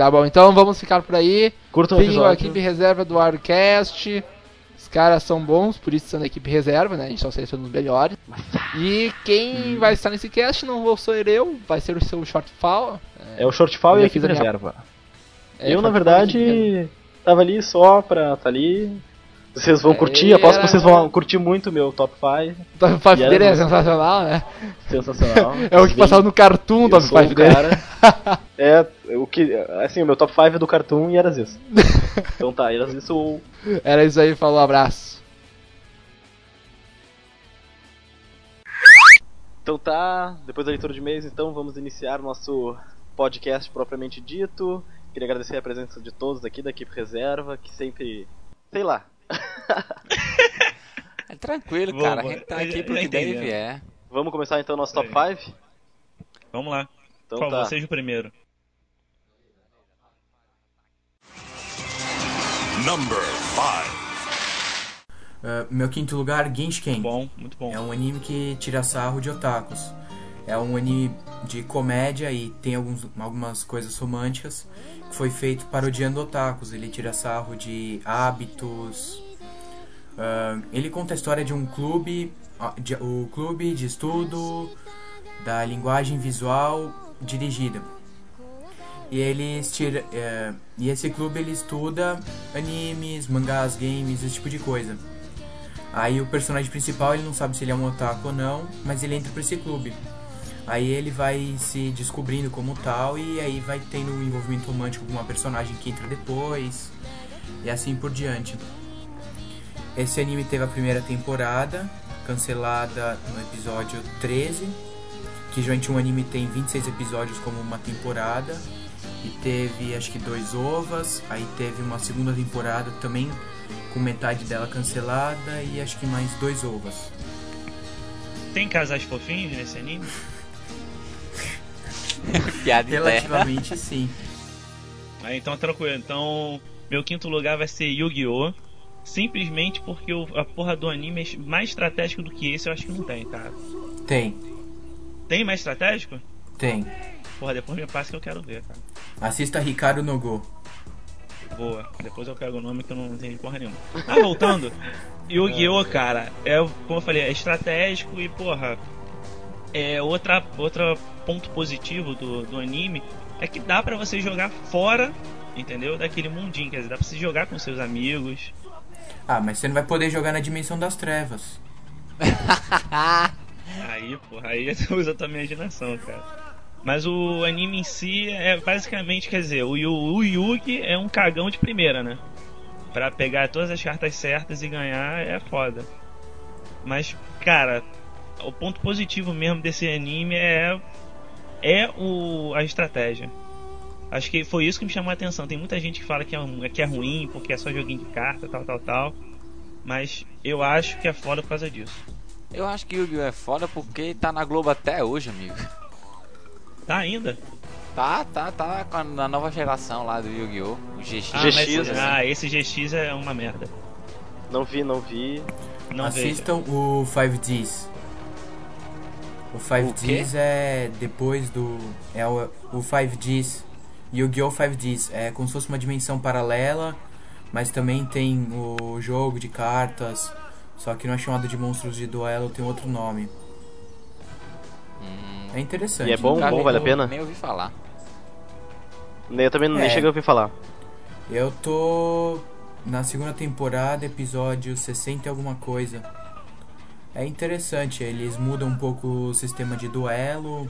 Tá bom, então vamos ficar por aí. Curta o com a episódio. equipe reserva do Arcast. Os caras são bons, por isso são da equipe reserva, né? A gente só seleciona os melhores. E quem vai estar nesse cast não vou ser eu, vai ser o seu shortfall. É o shortfall e a equipe a minha- reserva. É, eu, na reserva. verdade, tava ali só pra tá ali. Vocês vão É, curtir, aposto era- que vocês vão curtir muito o meu top 5. Top 5 E era dele é sensacional, né? Sensacional. É o que passava no Cartoon, eu Top sou 5 o dele. cara. é, o que. Assim, o meu top 5 é do Cartoon e era isso. Então tá, era isso ou. Era isso aí, falou, abraço. Então tá, depois da leitura de e-mails, então vamos iniciar nosso podcast propriamente dito. Queria agradecer a presença de todos aqui da equipe reserva, que sempre. Sei lá. É tranquilo, Vamos, cara. A gente tá aqui pro que der e entendemos. vier. Vamos começar então nosso top Sim. 5? Vamos lá. Então Por favor, tá. seja o primeiro. Number five. Ah, meu quinto lugar, Genshin. Bom, muito bom. É um anime que tira sarro de otakus. É um anime de comédia e tem alguns, algumas coisas românticas que foi feito parodiando otakus. Ele tira sarro de hábitos. Ah, ele conta a história de um clube, de- o clube de estudo da linguagem visual dirigida. E eles tira, é, e esse clube ele estuda animes, mangás, games, esse tipo de coisa. Aí o personagem principal ele não sabe se ele é um otaku ou não, mas ele entra pra esse clube. Aí ele vai se descobrindo como tal e aí vai tendo um envolvimento romântico com uma personagem que entra depois e assim por diante. Esse anime teve a primeira temporada, cancelada no episódio 13, que geralmente um anime tem 26 episódios como uma temporada. E teve acho que dois ovas, aí teve uma segunda temporada também com metade dela cancelada e acho que mais dois ovas. Tem casais fofinhos nesse anime? Piada. Relativamente sim. Ah, então tranquilo. Então, meu quinto lugar vai ser Yu-Gi-Oh! Simplesmente porque o- a porra do anime é mais estratégico do que esse, eu acho que não tem, cara. Tem, Tem mais estratégico? tem. Porra, depois me passa que eu quero ver, cara. Assista Ricardo no Go. Boa. Depois eu pego o nome que eu não tenho porra nenhuma. Ah, voltando. Yu-Gi-Oh, cara, é, como eu falei, é estratégico e, porra, é outra, outra ponto positivo do, do anime é que dá pra você jogar fora, entendeu? Daquele mundinho, quer dizer, dá pra você jogar com seus amigos. Ah, mas você não vai poder jogar na Dimensão das Trevas. Aí, porra, aí você usa a tua imaginação, cara. Mas o anime em si é basicamente, quer dizer, o, o Yugi é um cagão de primeira, né? Pra pegar todas as cartas certas e ganhar é foda. Mas, cara, o ponto positivo mesmo desse anime é é o a estratégia. Acho que foi isso que me chamou a atenção. Tem muita gente que fala que é, que é ruim porque é só joguinho de carta, tal, tal, tal. Mas eu acho que é foda por causa disso. Eu acho que Yu-Gi-Oh! é foda porque tá na Globo até hoje, amigo. Tá ainda? Tá, tá, tá na nova geração lá do Yu-Gi-Oh! O GX. Ah, GX, mas, assim. ah, esse GX é uma merda. Não vi, não vi. Não vejo. Assistam o 5Ds. O 5Ds é depois do. É o, o 5Ds. Yu-Gi-Oh! 5Ds. É como se fosse uma dimensão paralela. Mas também tem o jogo de cartas. Só que não é chamado de monstros de duelo, tem outro nome. Hum, É interessante. E é bom? vi, vale a nem- pena? Nem ouvi falar. Eu também nem É. cheguei a ouvir falar. Eu tô na segunda temporada, episódio 60 e alguma coisa. É interessante, eles mudam um pouco o sistema de duelo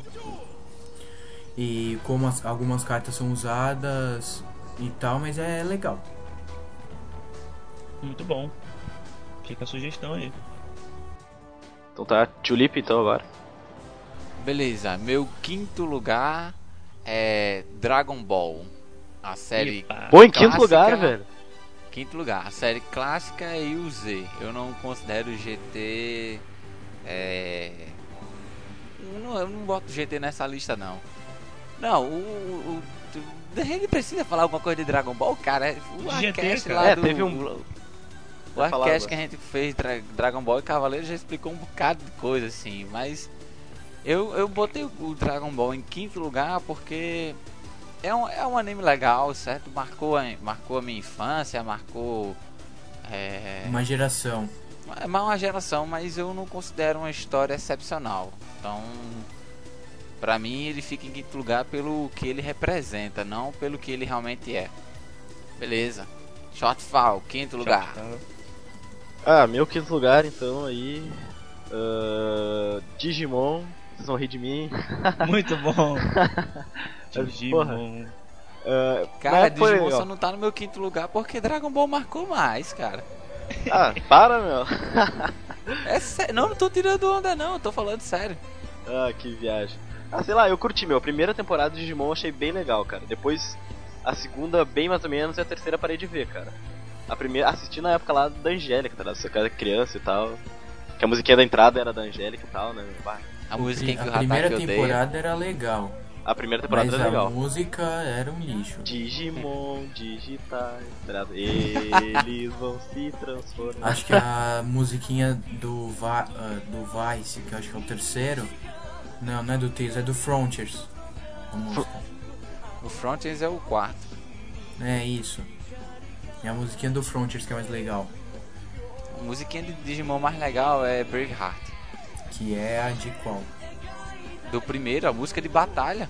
e como as- algumas cartas são usadas e tal, mas é legal. Muito bom. Fica a sugestão aí. Então tá, Tulip então agora. Beleza, meu quinto lugar é Dragon Ball. A série. Epa. Pô, em quinto lugar, velho. Quinto lugar, a série clássica e o Z. Eu não considero o GT. É. Eu não, eu não boto GT nessa lista, não. Não, o. o, o ele precisa falar alguma coisa de Dragon Ball, cara. O GT, Arcast lá É, do. teve um- O Arcast que a gente fez Dra Dragon Ball e Cavaleiro já explicou um bocado de coisa assim, mas. Eu, eu botei o Dragon Ball em quinto lugar porque é um, é um anime legal, certo? Marcou a, marcou a minha infância, marcou. É, Uma geração. é mais uma geração, mas eu não considero uma história excepcional. Então, pra mim, ele fica em quinto lugar pelo que ele representa, não pelo que ele realmente é. Beleza. Shortfall, quinto lugar. Ah, meu quinto lugar então aí. ah, Digimon, vocês vão rir de mim. Muito bom. Digimon. Ah, Cara, foi Digimon só não tá no meu quinto lugar porque Dragon Ball marcou mais, cara. Ah, para, meu. É sério, não, não tô tirando onda não, eu tô falando sério. Ah, que viagem. Ah, sei lá, eu curti, meu. A primeira temporada de Digimon eu achei bem legal, cara. Depois, a segunda, bem mais ou menos, e a terceira parei de ver, cara. A primeira, assisti na época lá da Angélica, tá ligado? Você era criança e tal. Que a musiquinha da entrada era da Angélica e tal, né? Bah, A música em que o a primeira temporada era legal, A primeira temporada mas era a legal. música era um lixo. Digimon digitais? Eles vão se transformar. Acho que a musiquinha do, Va ah, do Vice, que eu acho que é o terceiro. Não, não é do Tails, é do Frontiers. A. O Frontiers é o quarto. É isso. É a musiquinha do Frontiers que é mais legal. A musiquinha de Digimon mais legal é Braveheart. Que é a de qual? Do primeiro, a música de batalha.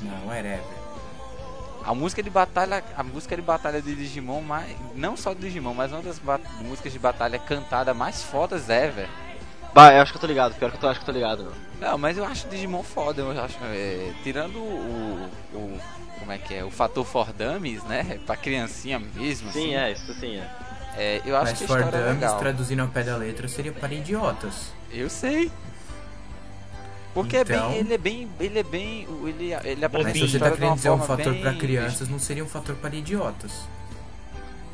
Não, Wherever. A música de batalha, a música de batalha de Digimon, mais, não só de Digimon, mas uma das músicas de batalha cantada mais fodas ever. Bah, eu acho que eu tô ligado. Pior que eu tô, acho que eu tô ligado, meu. Não, mas eu acho Digimon foda, eu acho, é, tirando o, o como é que é, o fator for dummies, né, pra criancinha mesmo, Sim, assim, é, isso sim é. É, eu acho Mas que a história é legal. traduzindo ao pé da letra, seria para idiotas. Eu sei. Porque é Então- bem, ele é bem, ele é bem, ele, ele apresenta Mas se você tá querendo dizer um fator bem- pra crianças, não seria um fator para idiotas.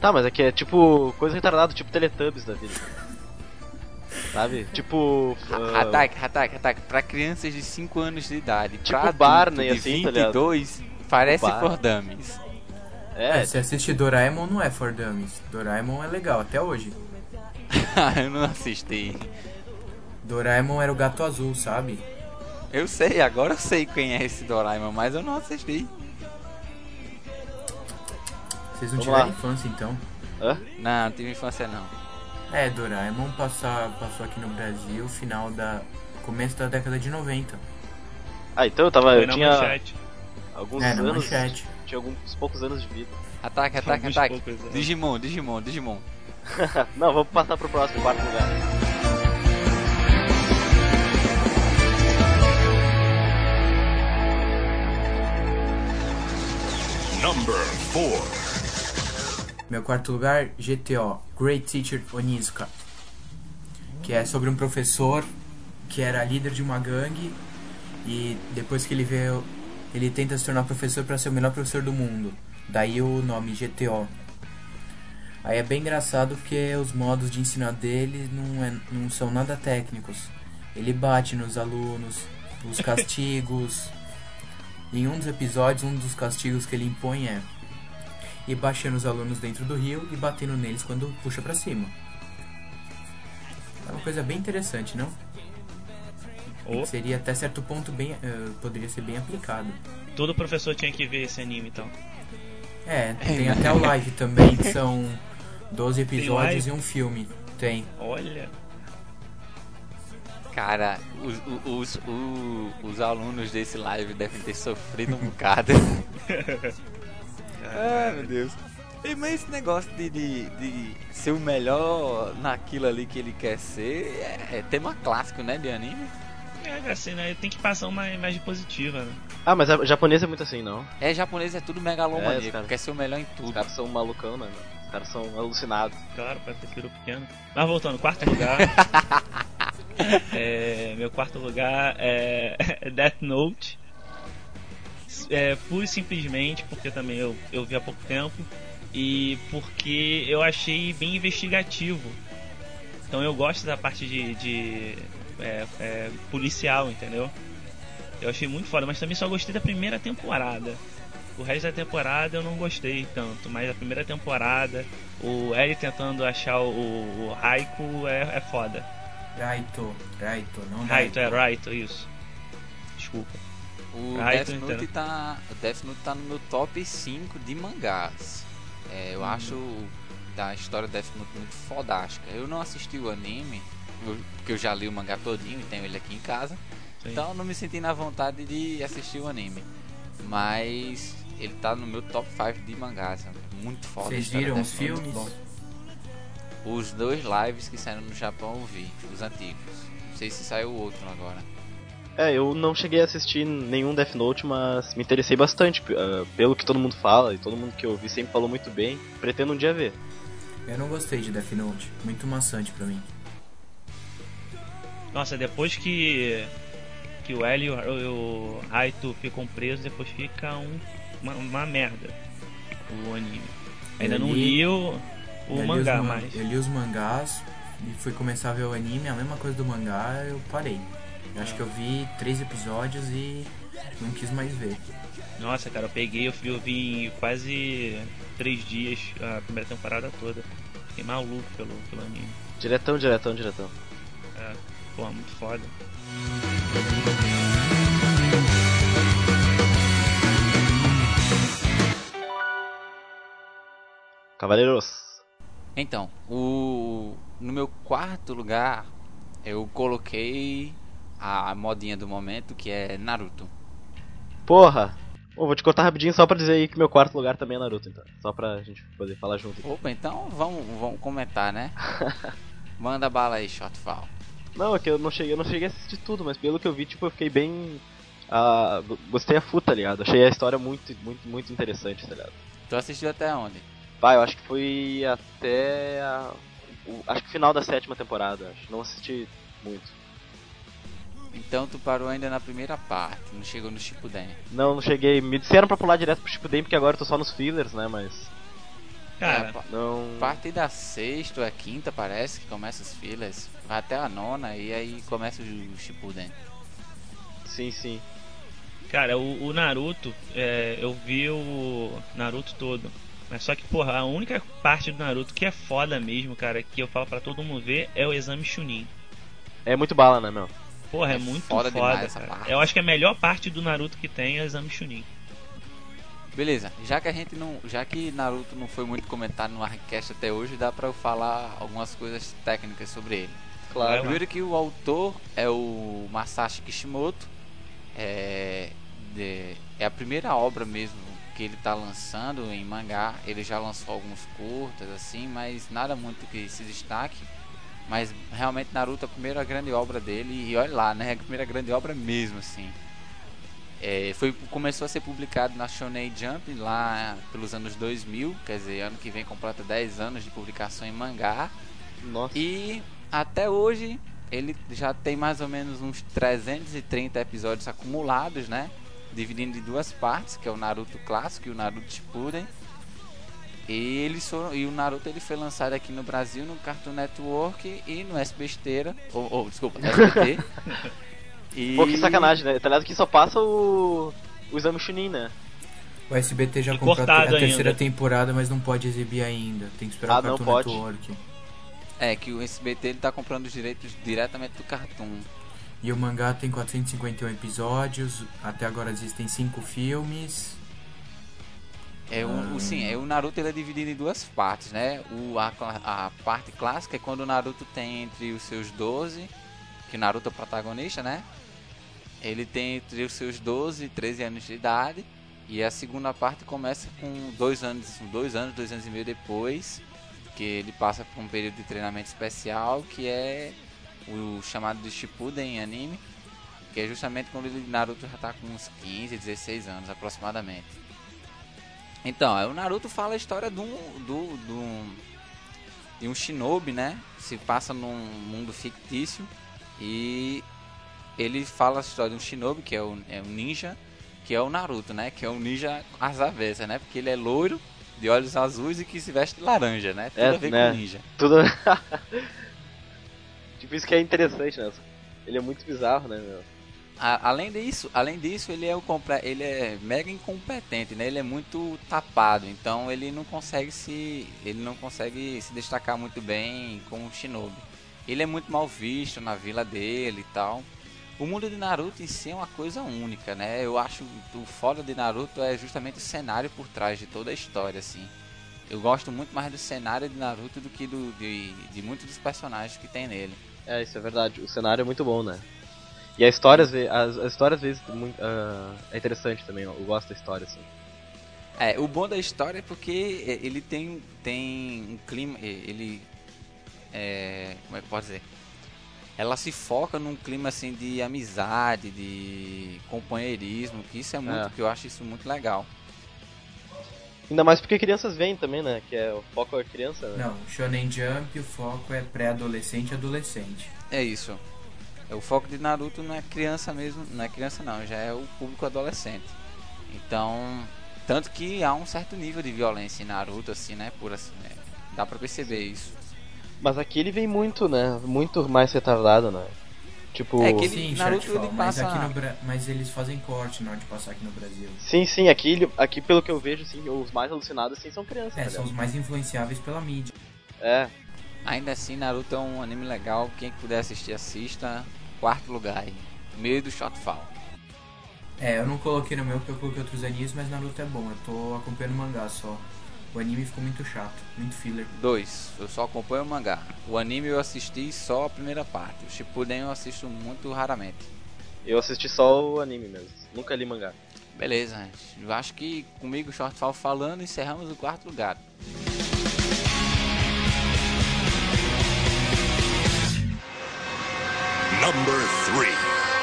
Tá, mas é que é tipo coisa retardada, tipo Teletubbies da vida. Sabe? Tipo. ah, Ataque, ataque, ataque. Pra crianças de 5 anos de idade. Tipo pra adulto Barney, de assim, tá ligado? 22, parece Barney. for dummies. É, É, se assiste Doraemon não é for dummies. Doraemon é legal, até hoje. eu não assisti. Doraemon era o gato azul, sabe? Eu sei, agora eu sei quem é esse Doraemon, mas eu não assisti. Vocês não Vamos tiveram lá. infância então. hã? Não, não tive infância não. É, Doraemon passar, passou aqui no Brasil final da. começo da década de 90. Ah, então eu tava. Foi Eu na tinha manchete. alguns É, na anos. manchete. Tinha alguns poucos anos de vida. Ataque, ataque, Alguns ataque. poucos. Digimon, Digimon, Digimon. Não, vamos passar pro próximo quarto lugar. Number four. Meu quarto lugar, GTO, Great Teacher Onizuka. Que é sobre um professor que era líder de uma gangue e depois que ele veio, ele tenta se tornar professor para ser o melhor professor do mundo. Daí o nome GTO. Aí é bem engraçado porque os modos de ensinar dele não, é, não são nada técnicos. Ele bate nos alunos, os castigos. em um dos episódios, um dos castigos que ele impõe é e baixando os alunos dentro do rio e batendo neles quando puxa pra cima. É uma coisa bem interessante, não? Oh, Seria até certo ponto bem, eh, poderia ser bem aplicado. todo professor tinha que ver esse anime então. É, tem até o live também, que são 12 episódios e um filme. Tem. Olha. Cara, os, os, os, os alunos desse live devem ter sofrido um bocado. Ai, meu Deus. E, Mas esse negócio de, de, de ser o melhor naquilo ali que ele quer ser é, é tema clássico, né, de anime. É, assim, né? Tem que passar uma imagem positiva, né? Ah, mas a japonês é muito assim, não? É, japonês é tudo É, megalomaníaco, os caras- quer ser o melhor em Os tudo. caras são malucão, né? mano? Os caras são alucinados. Claro, pra ter peru pequeno. Mas voltando, quarto lugar. é, meu quarto lugar é Death Note. É, pura e simplesmente porque também eu, eu vi há pouco tempo e porque eu achei bem investigativo. Então eu gosto da parte de, de é, é, policial, entendeu? Eu achei muito foda, mas também só gostei da primeira temporada. O resto da temporada eu não gostei tanto, mas a primeira temporada, o L tentando achar o, o Raikou é, é foda. Raito, Raito, não Raito, é Raito. Raito, isso. Desculpa. O Ah, Death Note tá. O Death Note tá no meu top 5 de mangás. É, eu acho da história do Death Note muito fodástica. Eu não assisti o anime, eu- porque eu já li o mangá todinho e tenho ele aqui em casa. Sim. Então eu não me senti na vontade de assistir o anime. Mas ele tá no meu top 5 de mangás. é Muito foda. Vocês viram os é filmes? Os dois lives que saíram no Japão eu vi, os antigos. Não sei se saiu o outro agora. É, eu não cheguei a assistir nenhum Death Note, mas me interessei bastante ah, pelo que todo mundo fala e todo mundo que eu vi sempre falou muito bem. Pretendo um dia ver. Eu não gostei de Death Note, muito maçante pra mim. Nossa, depois que que o L e o, o Raito ficam presos, depois fica um, uma, uma merda o anime. Ainda Eu não li- o, o Eu li mangá, os mas Eu li os mangás e fui começar a ver o anime, a mesma coisa do mangá, eu parei. Eu acho que eu vi três episódios e não quis mais ver. nossa, cara, eu peguei, eu vi, eu vi em quase três dias a primeira temporada toda. Fiquei maluco pelo, pelo anime. Diretão, diretão, diretão. É, pô, muito foda. Cavaleiros. Então, o no meu quarto lugar eu coloquei a modinha do momento que é Naruto. Porra! Vou te cortar rapidinho só pra dizer aí que meu quarto lugar também é Naruto, então. Só pra gente poder falar junto. aqui. Opa, então vamos, vamos comentar, né? Manda bala aí, Shotfall. Não, é que eu não cheguei, eu não cheguei a assistir tudo, mas pelo que eu vi, tipo, eu fiquei bem. go- gostei a futa, tá ligado? Achei a história muito, muito, muito interessante, tá ligado? Tu assistiu até onde? Vai, eu acho que foi até. a- o- acho que final da sétima temporada, acho. Não assisti muito. Então tu parou ainda na primeira parte, não chegou no Shippuden. Não, não cheguei. Me disseram pra pular direto pro Shippuden porque agora eu tô só nos fillers, né? Mas. Cara, É, Não. a partir da sexta ou a quinta parece que começa os fillers, vai até a nona e aí começa o Shippuden. Sim, sim. cara, o, o Naruto, é, eu vi o Naruto todo. Mas só que, porra, a única parte do Naruto que é foda mesmo, cara, que eu falo pra todo mundo ver é o exame Chunin. É muito bala, né, meu? Porra, é, É muito foda foda, cara. parte. Eu acho que a melhor parte do Naruto que tem é o exame Chunin. Beleza, já que a gente não. Já que Naruto não foi muito comentado no Arcast até hoje, dá pra eu falar algumas coisas técnicas sobre ele. Claro. Primeiro que o autor é o Masashi Kishimoto. É, de- é a primeira obra mesmo que ele tá lançando em mangá. Ele já lançou alguns curtas assim, mas nada muito que se destaque. Mas realmente Naruto é a primeira grande obra dele e olha lá, né? A primeira grande obra mesmo assim. É, foi, começou a ser publicado na Shonen Jump lá pelos anos 2000, quer dizer, ano que vem completa 10 anos de publicação em mangá. Nossa. E até hoje ele já tem mais ou menos uns 330 episódios acumulados, né? Dividindo em duas partes, que é o Naruto clássico e o Naruto Shippuden. E eles foram, e o Naruto ele foi lançado aqui no Brasil no Cartoon Network e no SBT, ou, ou desculpa, no SBT. E... Pô, que sacanagem, né? Tá ligado que só passa o. O exame Chunin, né? O SBT já comprou a, terceira ainda. temporada, mas não pode exibir ainda. Tem que esperar Ah, o não Cartoon pode. Network. É que o SBT ele tá comprando os direitos diretamente do Cartoon. E o mangá tem 451 episódios, até agora existem 5 filmes. É o, o- sim, é o Naruto ele é dividido em duas partes, né? O, a, a parte clássica é quando o Naruto tem entre os seus 12, que o Naruto é o protagonista, né? Ele tem entre os seus 12 e 13 anos de idade. E a segunda parte começa com dois anos, dois anos, dois anos e meio depois, que ele passa por um período de treinamento especial, que é o chamado de Shippuden em anime, que é justamente quando ele, Naruto já tá com uns 15, 16 anos aproximadamente. Então, aí o Naruto fala a história de um, do, do, de um shinobi, né? Se passa num mundo fictício e ele fala a história de um shinobi, que é o, é um ninja, que é o Naruto, né? Que é um ninja às avessas, né? Porque ele é loiro, de olhos azuis e que se veste de laranja, né? Tudo É, a ver né? com ninja. Tudo. tipo, isso que é interessante, né? Ele é muito bizarro, né, meu? A- além disso, além disso, ele é o ele é mega incompetente, né? Ele é muito tapado, então ele não consegue se ele não consegue se destacar muito bem como shinobi. Ele é muito mal visto na vila dele e tal. O mundo de Naruto em si é uma coisa única, né? Eu acho que o foda de Naruto é justamente o cenário por trás de toda a história, assim. Eu gosto muito mais do cenário de Naruto do que do, de, de muitos dos personagens que tem nele. É, isso é verdade. O cenário é muito bom, né? E a história, as, as histórias às vezes muito, ah, é interessante também, ó. eu gosto da história, assim. É, o bom da história é porque é, ele tem, tem um clima, é, ele é, como é que pode dizer? Ela se foca num clima assim de amizade, de companheirismo, que isso é muito, É. que eu acho isso muito legal. Ainda mais porque crianças vêm também, né? Que é o foco é criança, né? Não, o Shonen Jump, o foco é pré-adolescente e adolescente. É isso. É, O foco de Naruto não é criança mesmo, não é criança não, já é o público adolescente. Então, tanto que há um certo nível de violência em Naruto assim, né, por assim, né? dá pra perceber isso. Mas aqui ele vem muito, né? Muito mais retardado, né? Tipo. É que ele- Sim, Naruto, ele mas, passa- aqui no Bra- mas eles fazem corte na hora de passar aqui no Brasil. Sim, sim, aqui, aqui pelo que eu vejo, assim, os mais alucinados assim, são crianças, É, tá são os mais influenciáveis pela mídia. É, Ainda assim, Naruto é um anime legal. Quem puder assistir, assista. Quarto lugar aí. Meio do Shotfall. É, eu não coloquei no meu porque eu coloquei outros animes, mas Naruto é bom. Eu tô acompanhando o mangá só. O anime ficou muito chato, muito filler. Dois, eu só acompanho o mangá. O anime eu assisti só a primeira parte. O Shippuden eu assisto muito raramente. eu assisti só o anime mesmo. Nunca li mangá. Beleza, gente. Eu acho que comigo, Shortfall falando, encerramos o quarto lugar. Number three.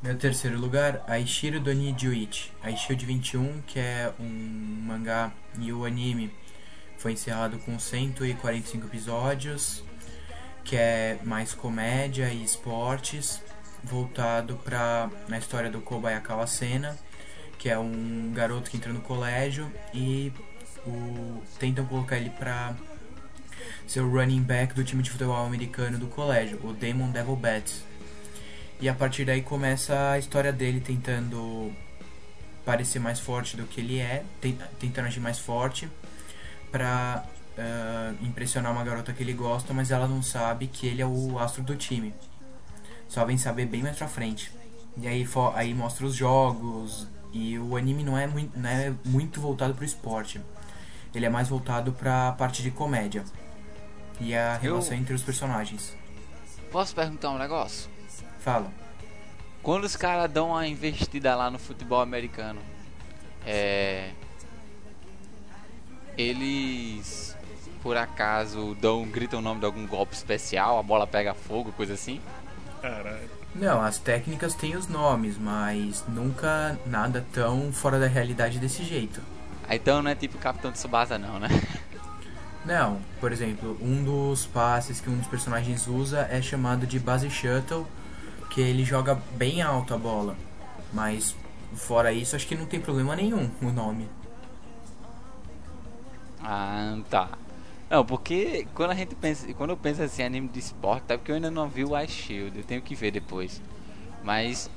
Meu terceiro lugar, Aishiro Doni Juichi. Aishiro 21, que é um mangá e o anime foi encerrado com 145 episódios, que é mais comédia e esportes, voltado para na história do Kobayakawa Sena, que é um garoto que entra no colégio e o, tentam colocar ele para ser o running back do time de futebol americano do colégio, o Damon Devil Bats. E a partir daí começa a história dele tentando parecer mais forte do que ele é, tentando agir mais forte para uh, impressionar uma garota que ele gosta, mas ela não sabe que ele é o astro do time. Só vem saber bem mais pra frente. E aí, aí mostra os jogos. E o anime não é, muito, não é muito voltado pro esporte. Ele é mais voltado pra parte de comédia. E a relação Eu... entre os personagens. Posso perguntar um negócio? Fala. Quando os caras dão uma investida lá no futebol americano, é. Eles por acaso dão, gritam o nome de algum golpe especial, a bola pega fogo, coisa assim? Caralho. Não, as técnicas têm os nomes, mas nunca nada tão fora da realidade desse jeito. Ah, então não é tipo Capitão de Tsubasa não, né? Não, por exemplo, um dos passes que um dos personagens usa é chamado de base shuttle, que ele joga bem alto a bola. Mas fora isso, acho que não tem problema nenhum o nome. Ah, tá. Não, porque quando a gente pensa, quando eu penso assim anime de esporte, é porque eu ainda não vi o Ice Shield, eu tenho que ver depois. Mas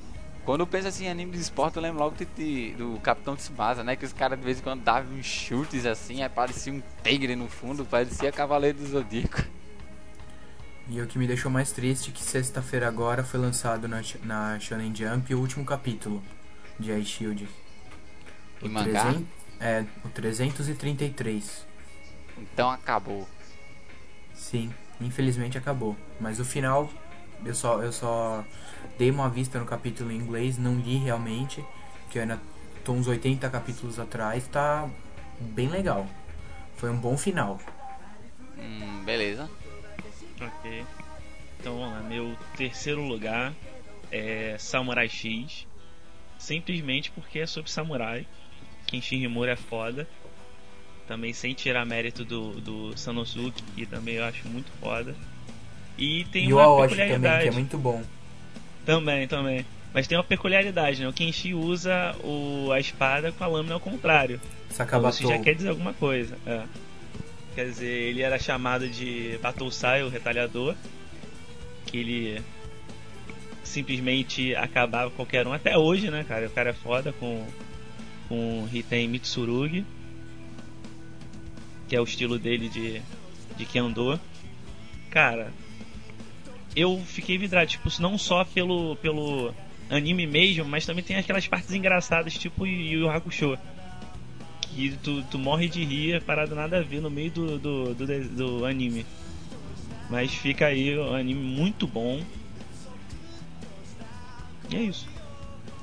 quando eu penso assim anime de esporte, eu lembro logo de, de, do Capitão Tsubasa, né, que os caras de vez em quando davam uns chutes assim, aí parecia um tigre no fundo, parecia Cavaleiro do Zodíaco. E o que me deixou mais triste é que sexta-feira agora foi lançado na, na Shonen Jump o último capítulo de Ice Shield. O, mangá? 300, é, o 333. Então acabou. Sim, infelizmente acabou. Mas o final, eu só, eu só dei uma vista no capítulo em inglês, não li realmente, que eu ainda tô uns 80 capítulos atrás, tá bem legal. Foi um bom final. Hum, beleza. Ok. Então vamos lá, meu terceiro lugar é Samurai X. Simplesmente porque é sobre samurai. Kenshin Himura é foda também sem tirar mérito do, do Sanosuke, que também eu acho muito foda. E tem e uma o peculiaridade. também, que é muito bom. Também, também. Mas tem uma peculiaridade, né? O Kenshi usa o, a espada com a lâmina ao contrário. Sakabatou. Então, isso já quer dizer alguma coisa. É. Quer dizer, ele era chamado de Battlesai, o retalhador. Que ele simplesmente acabava qualquer um. Até hoje, né, cara? O cara é foda com, com Hiten Mitsurugi que é o estilo dele de, de Kendo. Cara, eu fiquei vidrado, tipo, não só pelo, pelo anime mesmo, mas também tem aquelas partes engraçadas, tipo Yu Yu Hakusho. Que tu, tu morre de rir, parado nada a ver no meio do, do, do, do anime. Mas fica aí um anime muito bom. E é isso.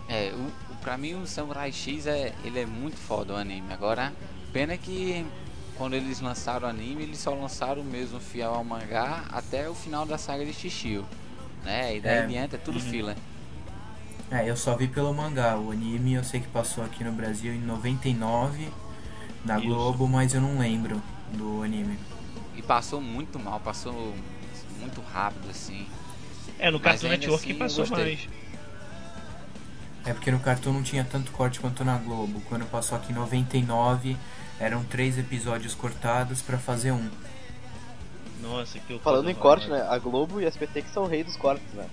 É, o, pra mim o Samurai X é, ele é muito foda o anime. Agora, pena que quando eles lançaram o anime, eles só lançaram mesmo fiel ao mangá até o final da saga de Shishio. Né? E daí é. adiante é tudo uhum. fila. É, eu só vi pelo mangá. O anime eu sei que passou aqui no Brasil em 99 na Isso. Globo, mas eu não lembro do anime. E passou muito mal, passou muito rápido assim. É, no Cartoon Network assim, passou mais. É porque no Cartoon não tinha tanto corte quanto na Globo. Quando passou aqui em 99, eram três episódios cortados para fazer um. Nossa, que eu Falando em corte, né? A Globo e a SBT que são o rei dos cortes, né?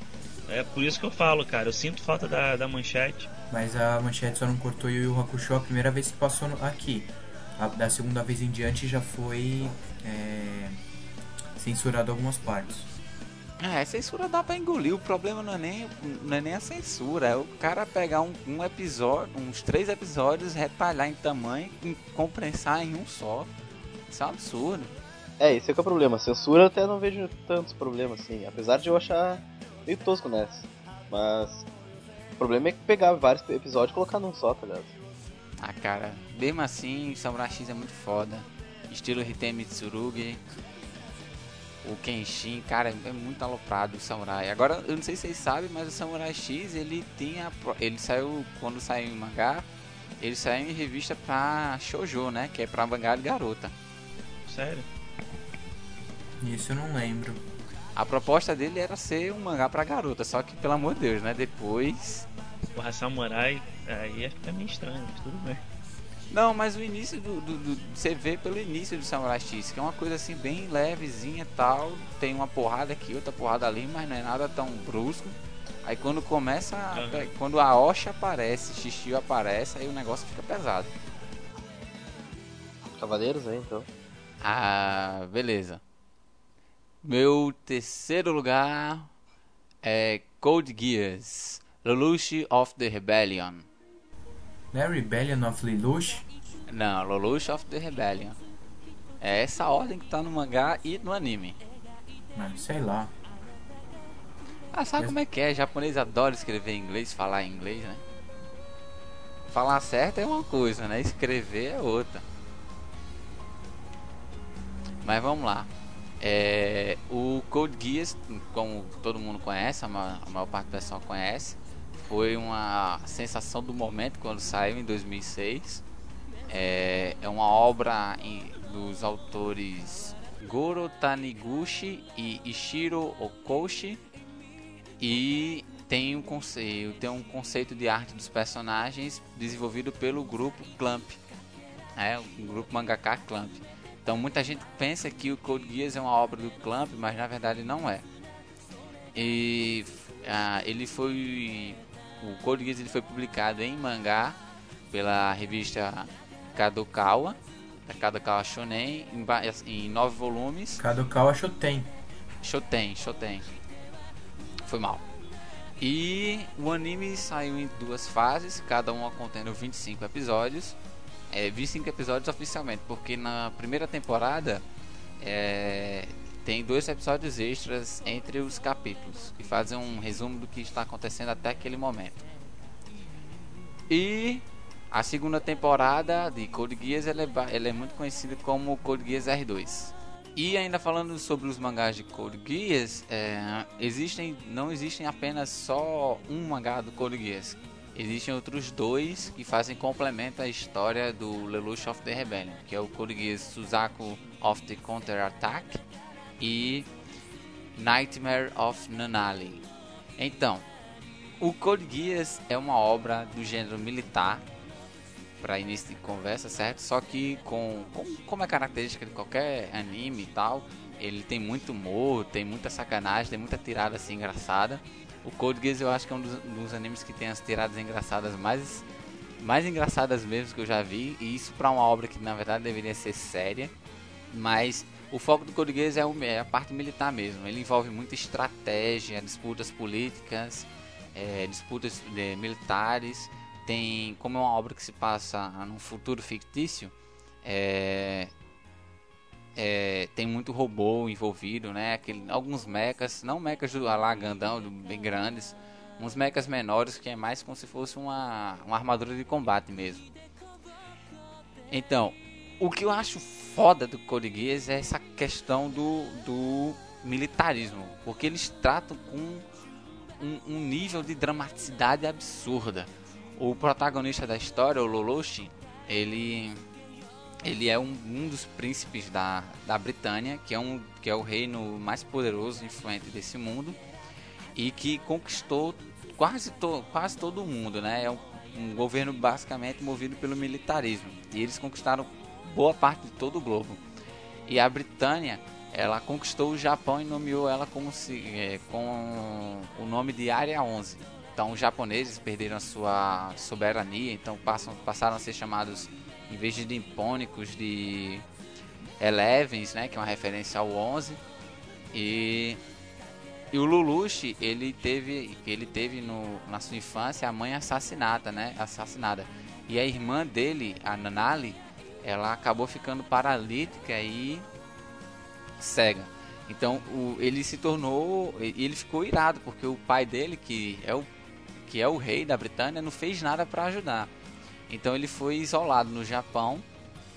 É por isso que eu falo, cara. Eu sinto falta da, da manchete. Mas a manchete só não cortou Yu Yu Hakusho a primeira vez que passou aqui. A, da segunda vez em diante já foi é, censurado algumas partes. É, censura dá pra engolir. O problema não é nem, não é nem a censura. É o cara pegar um, um episódio, uns três episódios, retalhar em tamanho e compensar em um só. Isso é um absurdo. É, esse é que é o problema. Censura eu até não vejo tantos problemas assim. Apesar de eu achar meio tosco nessa. Mas o problema é que pegar vários episódios e colocar num só, tá ligado? Ah, cara, mesmo assim, Samurai X é muito foda. Estilo Hitei Mitsurugi o Kenshin, cara, é muito aloprado o Samurai. Agora, eu não sei se vocês sabem, mas o Samurai X, ele tinha ele saiu quando saiu em mangá, ele saiu em revista pra shoujo, né, que é pra mangá de garota. Sério? Isso eu não lembro. A proposta dele era ser um mangá pra garota, só que pelo amor de Deus, né? Depois. Porra, Samurai, aí ia ficar meio estranho, mas tudo bem. Não, mas o início do, do, do- Você vê pelo início do Samurai X, que é uma coisa assim bem levezinha e tal. Tem uma porrada aqui, outra porrada ali, mas não é nada tão brusco. Aí quando começa. a- Aham. Quando a Osha aparece, Shishio aparece, aí o negócio fica pesado. Cavaleiros aí, então. Ah, beleza. Meu terceiro lugar é Code Geass, Lelouch of the Rebellion. Não é Rebellion of Lelouch? Não, Lelouch of the Rebellion. É essa ordem que tá no mangá e no anime. Mas sei lá. Ah, sabe Mas- como é que é? Japonês adora escrever em inglês, falar em inglês, né? Falar certo é uma coisa, né? Escrever é outra. Mas vamos lá. É, o Code Geass, como todo mundo conhece, a ma- a maior parte do pessoal conhece, foi uma sensação do momento quando saiu em 2006. É, é uma obra em- dos autores Goro Taniguchi e Ishiro Okoshi e tem um conceito, tem um conceito de arte dos personagens desenvolvido pelo grupo Clamp, é, o grupo mangaka Clamp. Então muita gente pensa que o Code Geass é uma obra do Clamp, mas na verdade não é. E ah, ele foi o Code Geass ele foi publicado em mangá pela revista Kadokawa, da Kadokawa Shonen, em, em nove volumes. Kadokawa Shoten. Shoten, Shoten. Foi mal. E o anime saiu em duas fases, cada uma contendo 25 episódios. É, 25 episódios oficialmente, porque na primeira temporada é, tem dois episódios extras entre os capítulos, que fazem um resumo do que está acontecendo até aquele momento. E a segunda temporada de Code Geass ela é, ela é muito conhecida como Code Geass R2. E ainda falando sobre os mangás de Code Geass, é, existem, não existem apenas só um mangá do Code Geass. Existem outros dois que fazem complemento à história do Lelouch of the Rebellion, que é o Geass Suzaku of the Counter Attack e Nightmare of Nanali. Então, o Code Geass é uma obra do gênero militar para início de conversa, certo? Só que com, com como é característica de qualquer anime e tal, ele tem muito humor, tem muita sacanagem, tem muita tirada assim engraçada. O Code Geass eu acho que é um dos, dos animes que tem as tiradas engraçadas mais mais engraçadas mesmo que eu já vi, e isso para uma obra que na verdade deveria ser séria, mas o foco do Code Geass é, o- é a parte militar mesmo. Ele envolve muita estratégia, disputas políticas, é, disputas é, militares. Tem, como é uma obra que se passa num futuro fictício, é, é, tem muito robô envolvido, né? Aquele, alguns mechas, não mechas do do- bem grandes, uns mechas menores que é mais como se fosse uma, uma armadura de combate mesmo. Então, o que eu acho foda do Code Geass é essa questão do, do militarismo, porque eles tratam com um, um nível de dramaticidade absurda. O protagonista da história, o Lelouch, ele ele é um, um dos príncipes da, da Britânia, que é, um, que é o reino mais poderoso e influente desse mundo, e que conquistou quase, to, quase todo o mundo, né? É um, um governo basicamente movido pelo militarismo, e eles conquistaram boa parte de todo o globo. E a Britânia, ela conquistou o Japão e nomeou ela como se, é, com o nome de Área 11. Então os japoneses perderam a sua soberania, então passam, passaram a ser chamados, em vez de nipônicos, de Elevens, né, que é uma referência ao 11. E, e o Lelouch, ele teve, ele teve no, na sua infância a mãe assassinada, né, assassinada. E a irmã dele, a Nanali, ela acabou ficando paralítica e cega. Então o, ele se tornou, ele ficou irado porque o pai dele, que é o que é o rei da Britânia, não fez nada para ajudar. Então ele foi isolado no Japão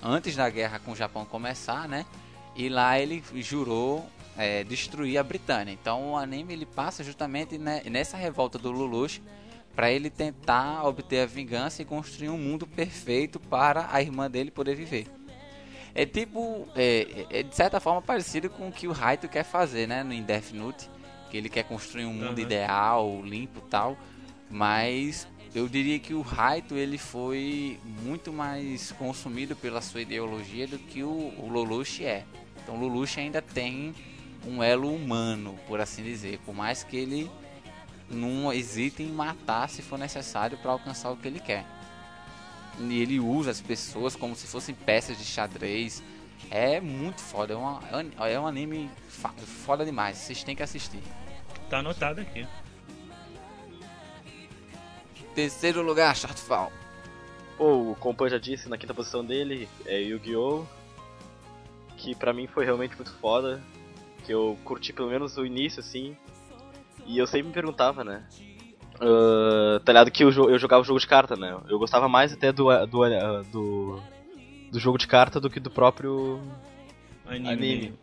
antes da guerra com o Japão começar, né? E lá ele jurou é, destruir a Britânia. Então o anime ele passa justamente ne- nessa revolta do Lelouch para ele tentar obter a vingança e construir um mundo perfeito para a irmã dele poder viver. É tipo, é, é de certa forma parecido com o que o Raito quer fazer, né, no Death Note, que ele quer construir um mundo Uhum. ideal, limpo, e tal, mas eu diria que o Raito ele foi muito mais consumido pela sua ideologia do que o, o é. Então o Lelouch ainda tem um elo humano, por assim dizer, por mais que ele não hesite em matar se for necessário para alcançar o que ele quer. E ele usa as pessoas como se fossem peças de xadrez. É muito foda, é, uma- é um anime fa- foda demais, vocês têm que assistir. Tá anotado aqui. Terceiro lugar, Shortfall. Pô, o Compan já disse na quinta posição dele, é Yu-Gi-Oh! Que pra mim foi realmente muito foda. Que eu curti pelo menos o início, assim. E eu sempre me perguntava, né? ah, tá ligado que eu, eu jogava jogo de carta, né? Eu gostava mais até do, do, do, do jogo de carta do que do próprio Anime. anime.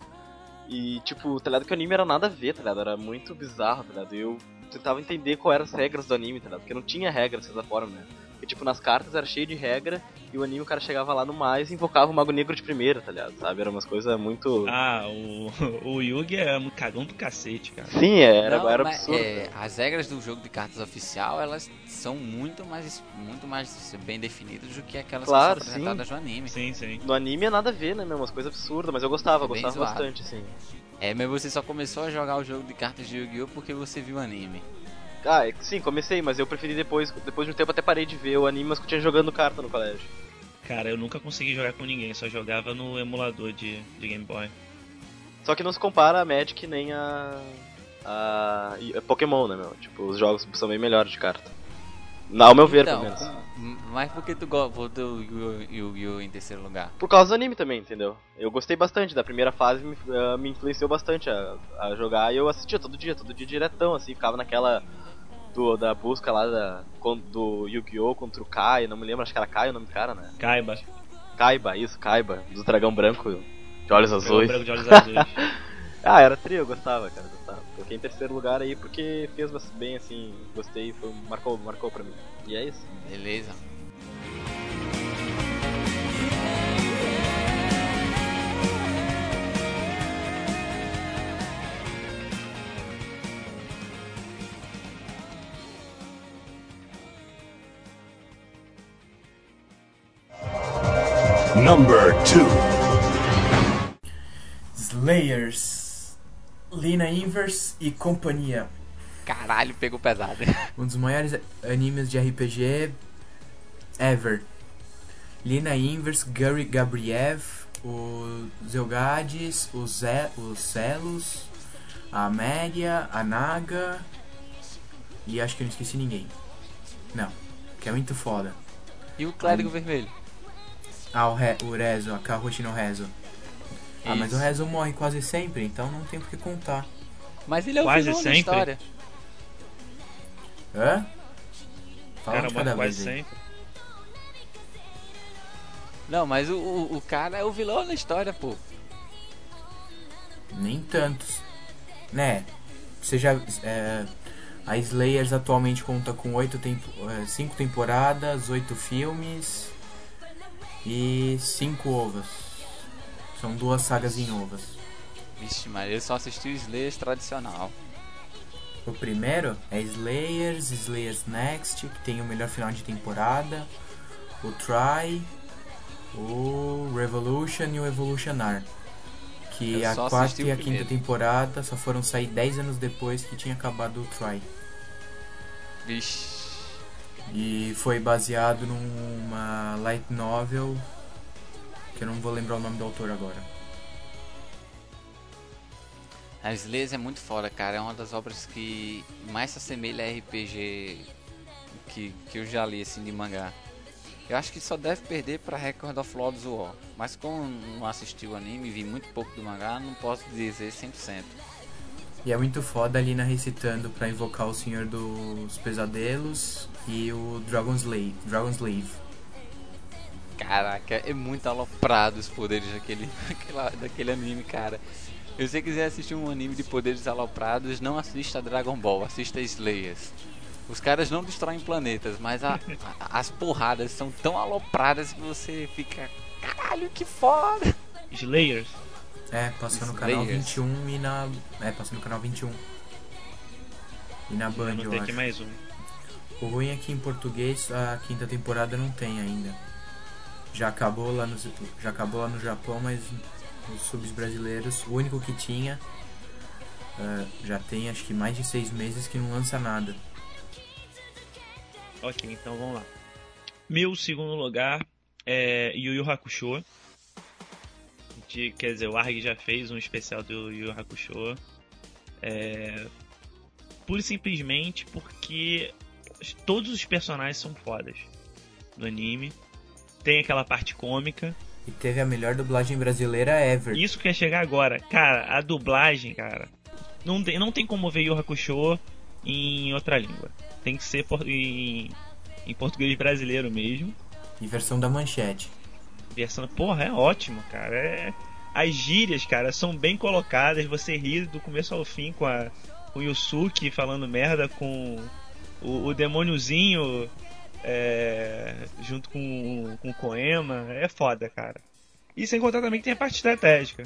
E, tipo, tá ligado que o anime era nada a ver, tá ligado? Era muito bizarro, tá ligado? E eu tentava entender qual eram as regras do anime, tá ligado? Porque não tinha regras dessa forma, né? Porque, tipo, nas cartas era cheio de regra e o anime o cara chegava lá no mais e invocava o Mago Negro de primeira, tá ligado? Sabe? Era umas coisas muito. Ah, o, o Yugi é um cagão do cacete, cara. Sim, era, Não, era mas, absurdo. é, as regras do jogo de cartas oficial, elas são muito mais, muito mais bem definidas do que aquelas Claro, que são apresentadas no anime. Sim, sim. No anime é nada a ver, né, meu? Umas coisas absurdas, mas eu gostava, É gostava zoado. bastante, assim. É, mas você só começou a jogar o jogo de cartas de Yu-Gi-Oh! porque você viu o anime. Ah, é sim, comecei, mas eu preferi depois, depois de um tempo até parei de ver o anime, mas que eu tinha jogando carta no colégio. Cara, eu nunca consegui jogar com ninguém, só jogava no emulador de, de Game Boy. Só que não se compara a Magic nem a. a. a Pokémon, né, meu? Tipo, os jogos são bem melhores de carta. Ao meu ver, então, pelo menos. Mas por que tu botou o Yu- Yu-Gi-Oh! em terceiro lugar? Por causa do anime também, entendeu? Eu gostei bastante da primeira fase, me, ah, me influenciou bastante a, a jogar e eu assistia todo dia, todo dia diretão, assim, ficava naquela do, da busca lá da, con- do Yu-Gi-Oh! contra o Kai, não me lembro, acho que era Kai o nome do cara, né? Kaiba. Kaiba, isso, Kaiba, do dragão branco de olhos Dragão azuis. branco de olhos azuis. Ah, era trio, eu gostava, cara. Coloquei em terceiro lugar aí porque fez bem, assim, gostei, foi, marcou, marcou pra mim. E é isso. Beleza. Number two. Slayers, Lina Inverse e companhia. Caralho, pegou pesado. Um dos maiores animes de RPG ever. Lina Inverse, Gary Gabriev, o Zelgades, o Zé, os Celos, a Amélia, a Naga e acho que eu não esqueci ninguém. Não, que é muito foda. E o clérigo vermelho? Ah, o, Re, o Rezo, a Kahoshi no Rezo. Ah, mas o. Rezo morre quase sempre, então não tem por que contar. Mas ele é o Quase vilão da sempre. história. Hã? Fala cara de morre cada quase vez aí. sempre. Não, mas o, o, o cara é o vilão da história, pô. Nem tantos. Né? Você já. é, a Slayers atualmente conta com oito tempo, é, cinco temporadas, oito filmes e cinco ovas. São duas sagas em ovas. Vixe, mas eu só assisti o Slayers tradicional. O primeiro é Slayers, Slayers Next, que tem o melhor final de temporada, o Try, o Revolution e o Evolutionar. Que Eu a quarta e a quinta temporada só foram sair 10 anos depois que tinha acabado o Try. Vixe. E foi baseado numa light novel que eu não vou lembrar o nome do autor agora. A Slayers é muito foda, cara. É uma das obras que mais se assemelha a RPG que, que eu já li, assim, de mangá. Eu acho que só deve perder pra Record of Lords War. Mas como não assisti o anime, vi muito pouco do mangá, não posso dizer 100%. E é muito foda a Lina recitando pra invocar o Senhor dos Pesadelos e o Dragon Slave. Dragon Slave. Caraca, é muito aloprado os poderes daquele, daquela- daquele anime, cara. Se você quiser assistir um anime de poderes aloprados, não assista Dragon Ball, assista Slayers. Os caras não destroem planetas, mas a- a- as porradas são tão alopradas que você fica Caralho, que foda! Slayers. É, passou no canal Slayers. 21 e na. É, passou no canal 21. E na Band, Vou eu ter aqui acho. mais um. O ruim é que em português a quinta temporada não tem ainda. Já acabou lá no, já acabou lá no Japão, mas nos subs brasileiros, o único que tinha eh, já tem acho que mais de seis meses que não lança nada. Ok, então vamos lá. Meu segundo lugar é Yu Yu Hakusho. De, quer dizer, o Arg já fez um especial do Yu Yu Hakusho. É, pura e simplesmente porque todos os personagens são fodas do anime. Tem aquela parte cômica. E teve a melhor dublagem brasileira ever. Isso quer chegar agora. Cara, a dublagem, cara. Não tem, não tem como ver Yu Hakusho em outra língua. Tem que ser por- em, em português brasileiro mesmo. E versão da manchete. Versão, porra, é ótimo, cara. É... As gírias, cara, são bem colocadas. Você ri do começo ao fim com, a... com o Yusuke falando merda, com o, o demôniozinho é, junto com, com o Koema. É foda, cara. E sem contar também que tem a parte estratégica.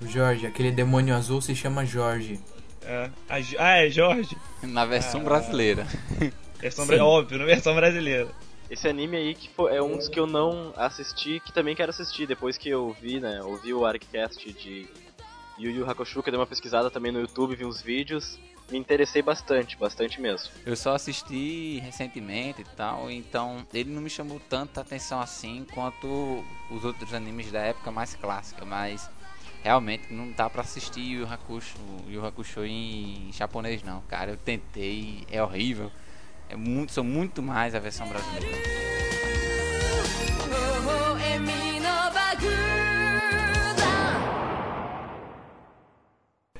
O Jorge, aquele demônio azul se chama Jorge. É, a ah, é Jorge? Na versão Ah. brasileira. Versão bra- óbvio, na versão brasileira. Esse anime aí que foi, é um dos que eu não assisti, que também quero assistir depois que eu vi, né? Ouvi o Arccast de Yu Yu Hakusho, que eu dei uma pesquisada também no YouTube, vi uns vídeos, me interessei bastante, bastante mesmo. Eu só assisti recentemente e tal, então ele não me chamou tanta atenção assim quanto os outros animes da época mais clássica, mas realmente não dá para assistir Yu Hakusho, o Hakusho em japonês não, cara. Eu tentei, é horrível. É muito, sou muito mais a versão brasileira.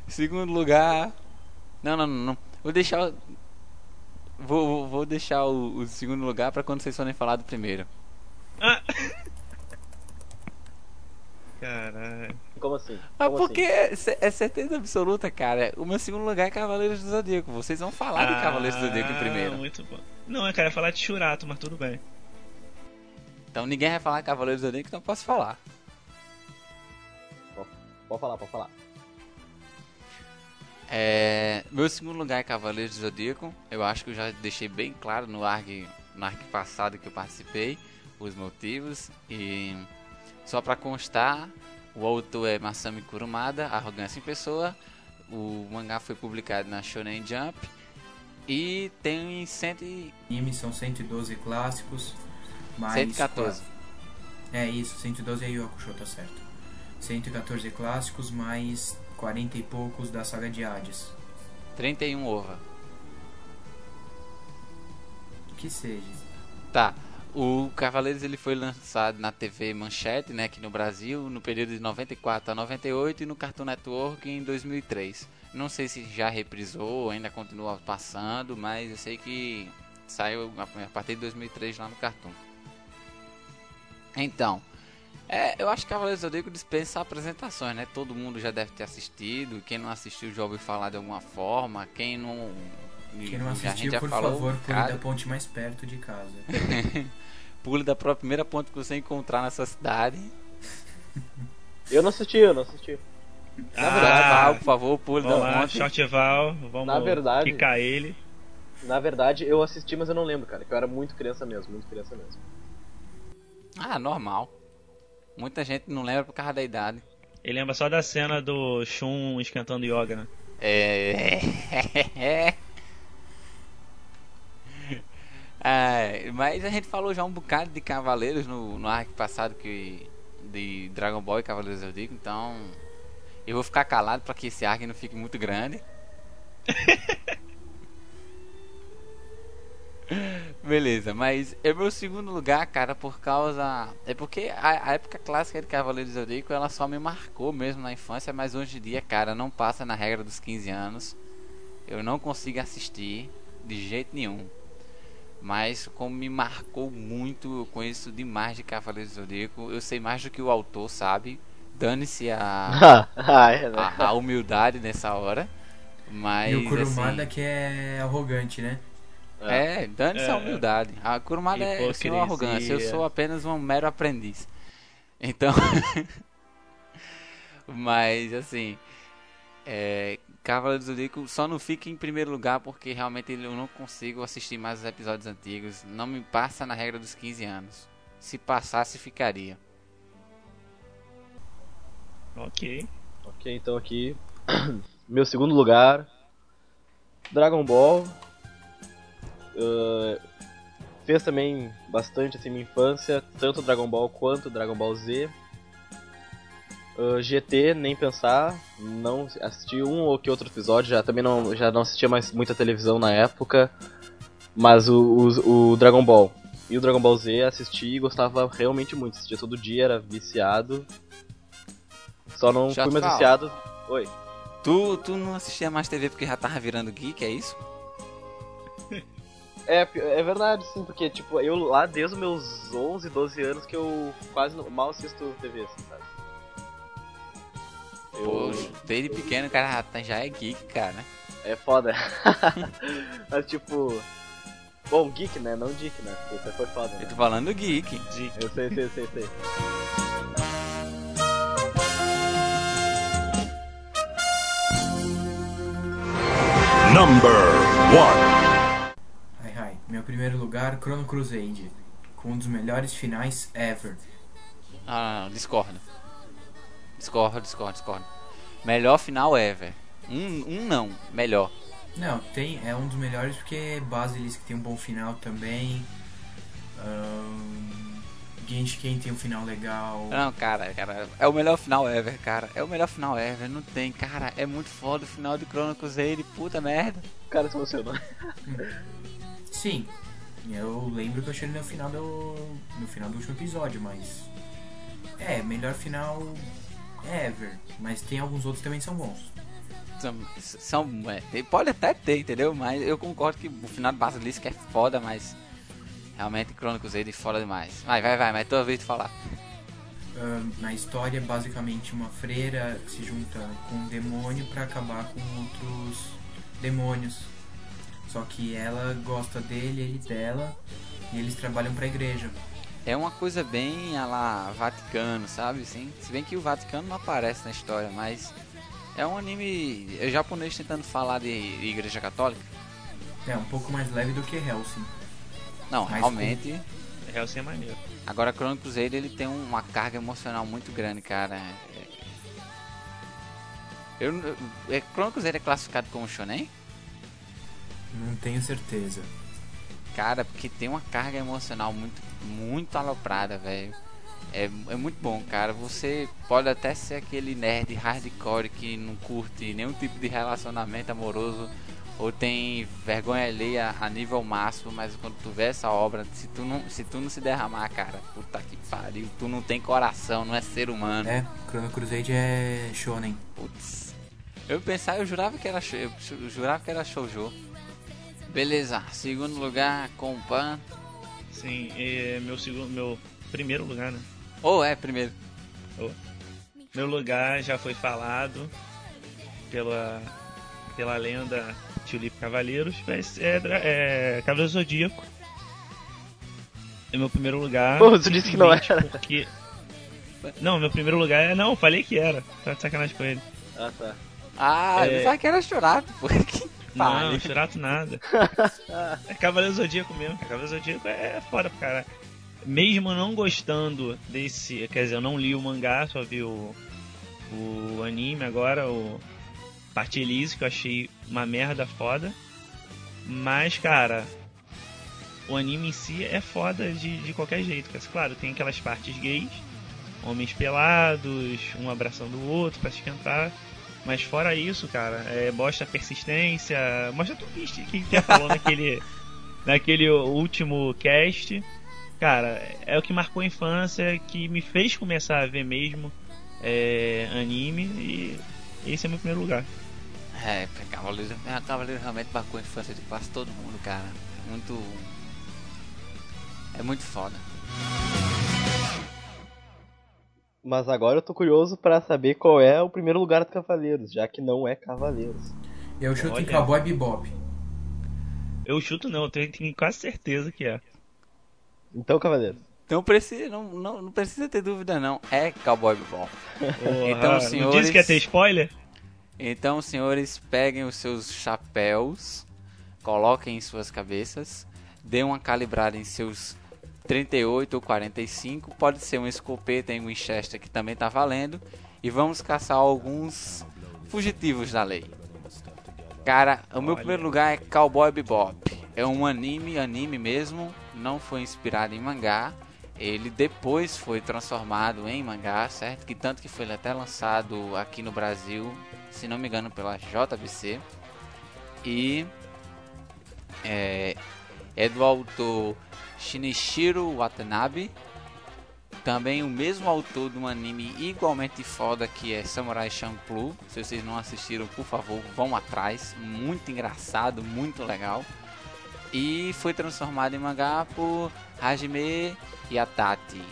Segundo lugar, não, não, não. não. Vou deixar. o- Vou, vou, deixar o, o segundo lugar pra quando vocês forem falar do primeiro. Ah. Caralho. Como assim? Ah, Como porque é, ce- é certeza absoluta, cara. O meu segundo lugar é Cavaleiros do Zodíaco. Vocês vão falar de Cavaleiros do Zodíaco em Ah, primeiro. Muito bom. Não, eu queria falar de Churato, mas tudo bem. Então ninguém vai falar Cavaleiros do Zodíaco, então eu posso falar. assim? Pode falar, pode falar. É, meu segundo lugar é Cavaleiros do Zodíaco. Eu acho que eu já deixei bem claro no ARG, no ARG passado que eu participei os motivos. E só pra constar, o autor é Masami Kurumada, Arrogância em Pessoa. O mangá foi publicado na Shonen Jump. E tem 100 e- Anime são 112 clássicos, mais 114. É isso, 112 é Yu Hakusho, tá certo. 114 clássicos, mais 40 e poucos da saga de Hades. 31 ova. Que seja. Tá. O Cavaleiros ele foi lançado na TV Manchete, né, aqui no Brasil, no período de 94 a 98 e no Cartoon Network em 2003. Não sei se já reprisou, ainda continua passando, mas eu sei que saiu a partir de 2003 lá no Cartoon. Então, é, eu acho que Cavaleiros do Zodíaco dispensa apresentações, né? Todo mundo já deve ter assistido, quem não assistiu já ouviu falar de alguma forma, quem não Quem não a gente assistiu, já por falou, favor, pule cara, da ponte mais perto de casa. pule da própria primeira ponte que você encontrar nessa cidade. Eu não assisti, eu não assisti. Na Val, por favor, pule Vamos da lá, ponte. Shortval, vamos Na verdade- quicar ele. Na verdade, eu assisti, mas eu não lembro, cara, que eu era muito criança mesmo, muito criança mesmo. Ah, normal. Muita gente não lembra por causa da idade. Ele lembra só da cena do Shun esquentando yoga, né? É. É, mas a gente falou já um bocado de Cavaleiros no, no arco passado que de Dragon Ball e Cavaleiros do Zodíaco, então eu vou ficar calado para que esse arco não fique muito grande. Beleza, mas é meu segundo lugar, cara, por causa. É porque a, a época clássica de Cavaleiros do Zodíaco ela só me marcou mesmo na infância, mas hoje em dia, cara, não passa na regra dos 15 anos. Eu não consigo assistir de jeito nenhum. Mas como me marcou muito, eu conheço demais de Cavaleiros do Zodíaco. Eu sei mais do que o autor sabe. Dane-se a, ah, é, né? a, a humildade nessa hora. Mas e o Kurumada assim, que é arrogante, né? É, dane-se a É. humildade. A Kurumada é eu sou arrogância, eu sou apenas um mero aprendiz. Então. Mas, assim. É, Cavaleiro do Zodíaco só não fica em primeiro lugar porque realmente eu não consigo assistir mais os episódios antigos. Não me passa na regra dos 15 anos. Se passasse, ficaria. Ok. Ok, então aqui. Meu segundo lugar. Dragon Ball. Uh, fez também bastante assim minha infância, tanto Dragon Ball quanto Dragon Ball Z. Uh, GT, nem pensar, não assisti um ou que outro episódio, já também não, já não assistia mais muita televisão na época, mas o, o, o Dragon Ball e o Dragon Ball Z assisti e gostava realmente muito, assistia todo dia, era viciado. Só não Já fui mais fala. viciado. Oi. Tu, tu não assistia mais TV porque já tava virando geek, é isso? É, é verdade, sim, porque, tipo, eu lá desde os meus 11, 12 anos que eu quase não, mal assisto TV, assim, sabe? Eu... Pô, desde pequeno o cara tá, já é geek, cara, né? É foda. Mas, tipo... Bom, geek, né? Não geek, né? Porque você foi foda, né? Eu tô falando geek. Dick. Eu sei, sei, sei, sei. Number 1 meu primeiro lugar, Chrono Crusade. Com um dos melhores finais ever. Ah, não, discordo. Discordo, discordo, discordo. Melhor final ever. Um, um não, melhor. Não, tem, é um dos melhores porque Basilisk tem um bom final também. Ahn, Genshin tem um final legal. Não, cara, cara, é o melhor final ever, cara. É o melhor final ever, não tem, cara. É muito foda o final de Chrono Crusade, puta merda. O cara se emocionou. Sim, eu lembro que eu cheguei no final do. no final do último episódio, mas. É, melhor final ever. Mas tem alguns outros que também são bons. São, são é, pode até ter, entendeu? Mas eu concordo que o final de Basilisk é foda, mas realmente Chrono Crusade é foda demais. Vai, vai, vai, mas é tua vez de falar. Na história, é basicamente, uma freira se junta com um demônio pra acabar com outros demônios. Só que ela gosta dele, ele dela, e eles trabalham pra igreja. É uma coisa bem a lá Vaticano, sabe? Sim. Se bem que o Vaticano não aparece na história, mas é um anime é japonês tentando falar de igreja católica. É um pouco mais leve do que Helsing. Não, Mas realmente. Hellsing é maneiro. Agora Chrono Crusade ele tem uma carga emocional muito grande, cara. É- Eu, eu- é, Chrono é classificado como shonen? Não tenho certeza. Cara, porque tem uma carga emocional muito, muito aloprada, velho. É, é muito bom, cara. Você pode até ser aquele nerd hardcore que não curte nenhum tipo de relacionamento amoroso ou tem vergonha alheia a nível máximo, mas quando tu vê essa obra, se tu não se, tu não se derramar, cara, puta que pariu, tu não tem coração, não é ser humano. É, Chrono Crusade é shonen. Putz. Eu pensava, eu jurava que era, eu ju- jurava que era shoujo. Beleza, segundo lugar, Compan. Sim, é meu segundo, meu primeiro lugar, né? Ou é primeiro? Meu lugar já foi falado pela pela lenda Tulip Cavaleiros, mas é, é Cavaleiro Zodíaco. É meu primeiro lugar. Pô, tu disse que não era. Porque... Não, meu primeiro lugar é. Não, falei que era. Tá de sacanagem com ele. Ah, tá. Ah, É. eu pensava que era chorado, pô. Que Não. Churato nada. É Cavaleiro Zodíaco mesmo. Cavaleiro Zodíaco é foda pro cara. Mesmo não gostando desse. Quer dizer, eu não li o mangá, só vi o, o anime agora, o Parte Elise, que eu achei uma merda foda. Mas, cara, o anime em si é foda de, de qualquer jeito. Claro, tem aquelas partes gays, homens pelados, um abraçando o outro pra esquentar. Mas fora isso, cara, é, mostra persistência, mostra tudo isso que que falou naquele, naquele último cast. Cara, é o que marcou a infância, que me fez começar a ver mesmo é, anime e esse é meu primeiro lugar. É, Cavaleiro, é, Cavaleiro realmente marcou a infância de quase todo mundo, cara. É Muito. É muito foda. Mas agora eu tô curioso pra saber qual é o primeiro lugar do Cavaleiros, já que não é Cavaleiros. Eu chuto em Olha. Cowboy Bebop. Eu chuto não, eu tenho, tenho quase certeza que é. Então, Cavaleiros. Não precisa, não, não, não precisa ter dúvida não, é Cowboy Bebop. Então, Não senhores- disse que ia ter spoiler? Então, senhores, peguem os seus chapéus, coloquem em suas cabeças, dêem uma calibrada em seus 38 ou 45, pode ser um escopeta em Winchester que também tá valendo, e vamos caçar alguns fugitivos da lei. Cara, o meu primeiro lugar é Cowboy Bebop. É um anime, anime mesmo, não foi inspirado em mangá. Ele depois foi transformado em mangá, certo? Que tanto que foi até lançado aqui no Brasil, se não me engano, pela JBC. E é, é do autor Shinichiro Watanabe. Também o mesmo autor de um anime igualmente foda que é Samurai Champloo. Se vocês não assistiram, por favor, vão atrás. Muito engraçado, muito legal. E foi transformado em mangá por Hajime Yatati.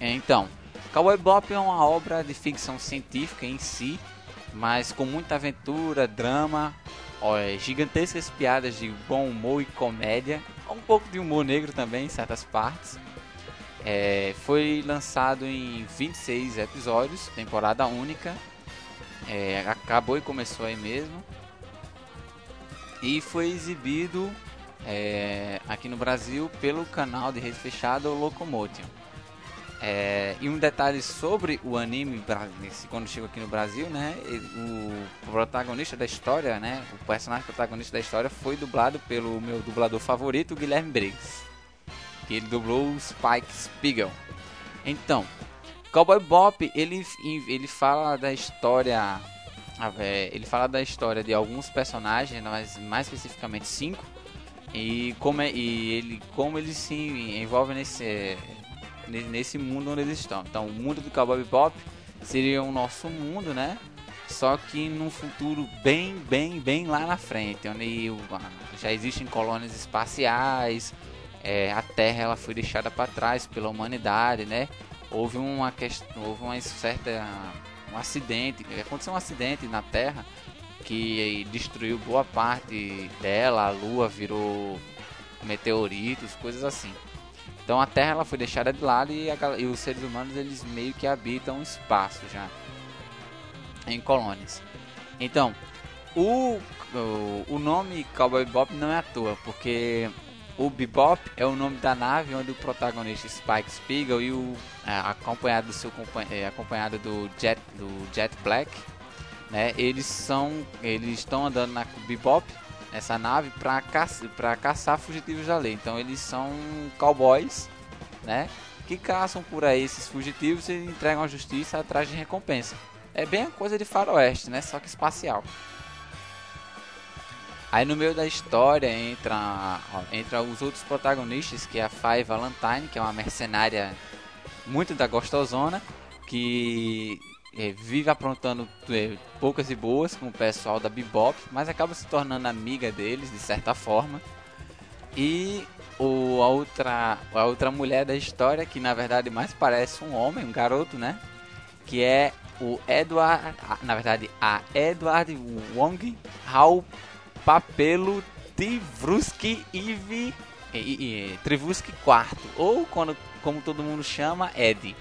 Então, Cowboy Bebop é uma obra de ficção científica em si, mas com muita aventura, drama, ó, é, gigantescas piadas de bom humor e comédia, um pouco de humor negro também em certas partes. É, foi lançado em 26 episódios, temporada única. É, acabou e começou aí mesmo. E foi exibido é, aqui no Brasil pelo canal de rede fechada Locomotion. É, e um detalhe sobre o anime, quando chegou aqui no Brasil, né? O protagonista da história, né? O personagem protagonista da história foi dublado pelo meu dublador favorito, Guilherme Briggs. Que ele dublou o Spike Spiegel. Então, Cowboy Bop, ele, ele fala da história. é, Ele fala da história de alguns personagens, mas mais especificamente cinco. E como, é, e ele, como eles se envolvem nesse, ne- nesse mundo onde eles estão. Então, o mundo do Cowboy Bebop seria o nosso mundo, né? Só que num futuro bem, bem, bem lá na frente, onde já existem colônias espaciais, é, a Terra ela foi deixada para trás pela humanidade, né? Houve uma questão, houve uma certa um acidente, aconteceu um acidente na Terra que destruiu boa parte dela, a Lua virou meteoritos, coisas assim. Então a Terra ela foi deixada de lado e, a e os seres humanos eles meio que habitam o espaço já em colônias. Então o, o, o nome Cowboy Bebop não é à toa, porque o Bebop é o nome da nave onde o protagonista Spike Spiegel e o é, acompanhado do seu é, acompanhado do Jet do Jet Black, né? Eles são eles estão andando na Bebop essa nave para caça, caçar fugitivos da lei. Então eles são cowboys, né? Que caçam por aí esses fugitivos e entregam à justiça atrás de recompensa. É bem a coisa de faroeste, né? Só que espacial. Aí no meio da história entra, entra os outros protagonistas, que é a Faye Valentine, que é uma mercenária muito da gostosona, que é, vive aprontando é, poucas e boas com o pessoal da Bebop, mas acaba se tornando amiga deles de certa forma. E o, a, outra, a outra mulher da história, que na verdade mais parece um homem, um garoto, né? Que é o Edward, na verdade a Edward Wong Hao Papelo Trivruski Ivi Trivruski IV, ou quando, como todo mundo chama, Ed.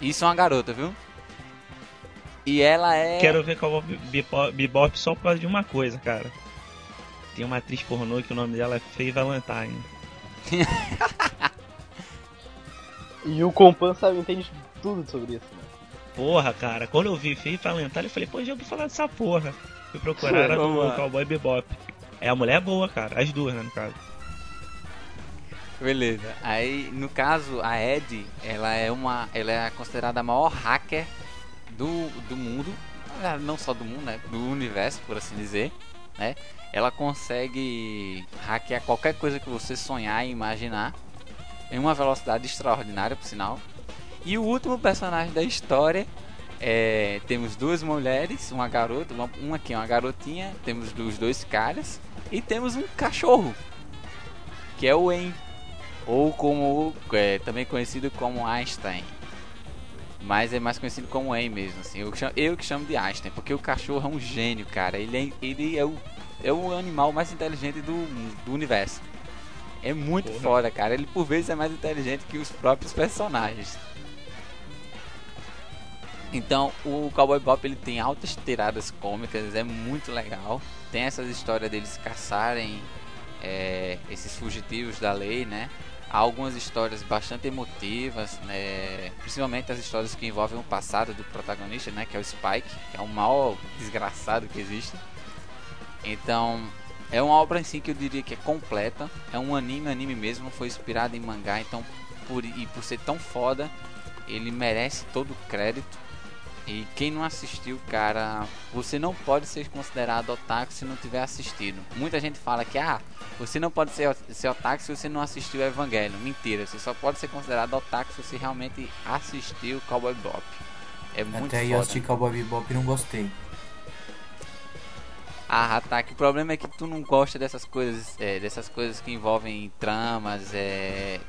Isso é uma garota, viu? E ela é. Quero ver Cowboy Bebop- Bebop só por causa de uma coisa, cara. Tem uma atriz pornô que o nome dela é Faye Valentine. E o Compan sabe, entende tudo sobre isso, né? Porra, cara, quando eu vi Faye Valentine, eu falei, pô, já ouvi falar dessa porra. Fui procurar, era Vamos do lá. Cowboy Bebop. É, a mulher é boa, cara. As duas, né, no caso. Beleza. Aí, no caso, a Ed, ela é uma, ela é considerada a maior hacker do, do mundo, verdade, não só do mundo, né, do universo, por assim dizer, né? Ela consegue hackear qualquer coisa que você sonhar e imaginar em uma velocidade extraordinária, por sinal. E o último personagem da história é, temos duas mulheres, uma garota, uma, uma aqui é uma garotinha, temos os dois caras e temos um cachorro que é o En ou como é, também conhecido como Einstein. Mas é mais conhecido como En mesmo, assim. Eu, chamo- eu que chamo de Einstein, porque o cachorro é um gênio, cara. Ele é, ele é, o, é o animal mais inteligente do, do universo. É muito Porra. foda, cara. Ele por vezes é mais inteligente que os próprios personagens. Então, o Cowboy Bop ele tem altas tiradas cômicas, é muito legal. Tem essas histórias deles caçarem é, esses fugitivos da lei, né? Há algumas histórias bastante emotivas, né? principalmente as histórias que envolvem o passado do protagonista, né? Que é o Spike, que é o maior desgraçado que existe. Então, é uma obra em si que eu diria que é completa. É um anime, anime mesmo, foi inspirado em mangá, então por, e por ser tão foda, ele merece todo o crédito. E quem não assistiu, cara, você não pode ser considerado otaku se não tiver assistido. Muita gente fala que ah, você não pode ser, ser otaku se você não assistiu Evangelho. Mentira, você só pode ser considerado otaku se você realmente assistiu Cowboy Bop. É muito Até aí eu foda. assisti Cowboy Bebop e não gostei. Ah, Ataque, o problema é que tu não gosta dessas coisas, é, dessas coisas que envolvem tramas, é,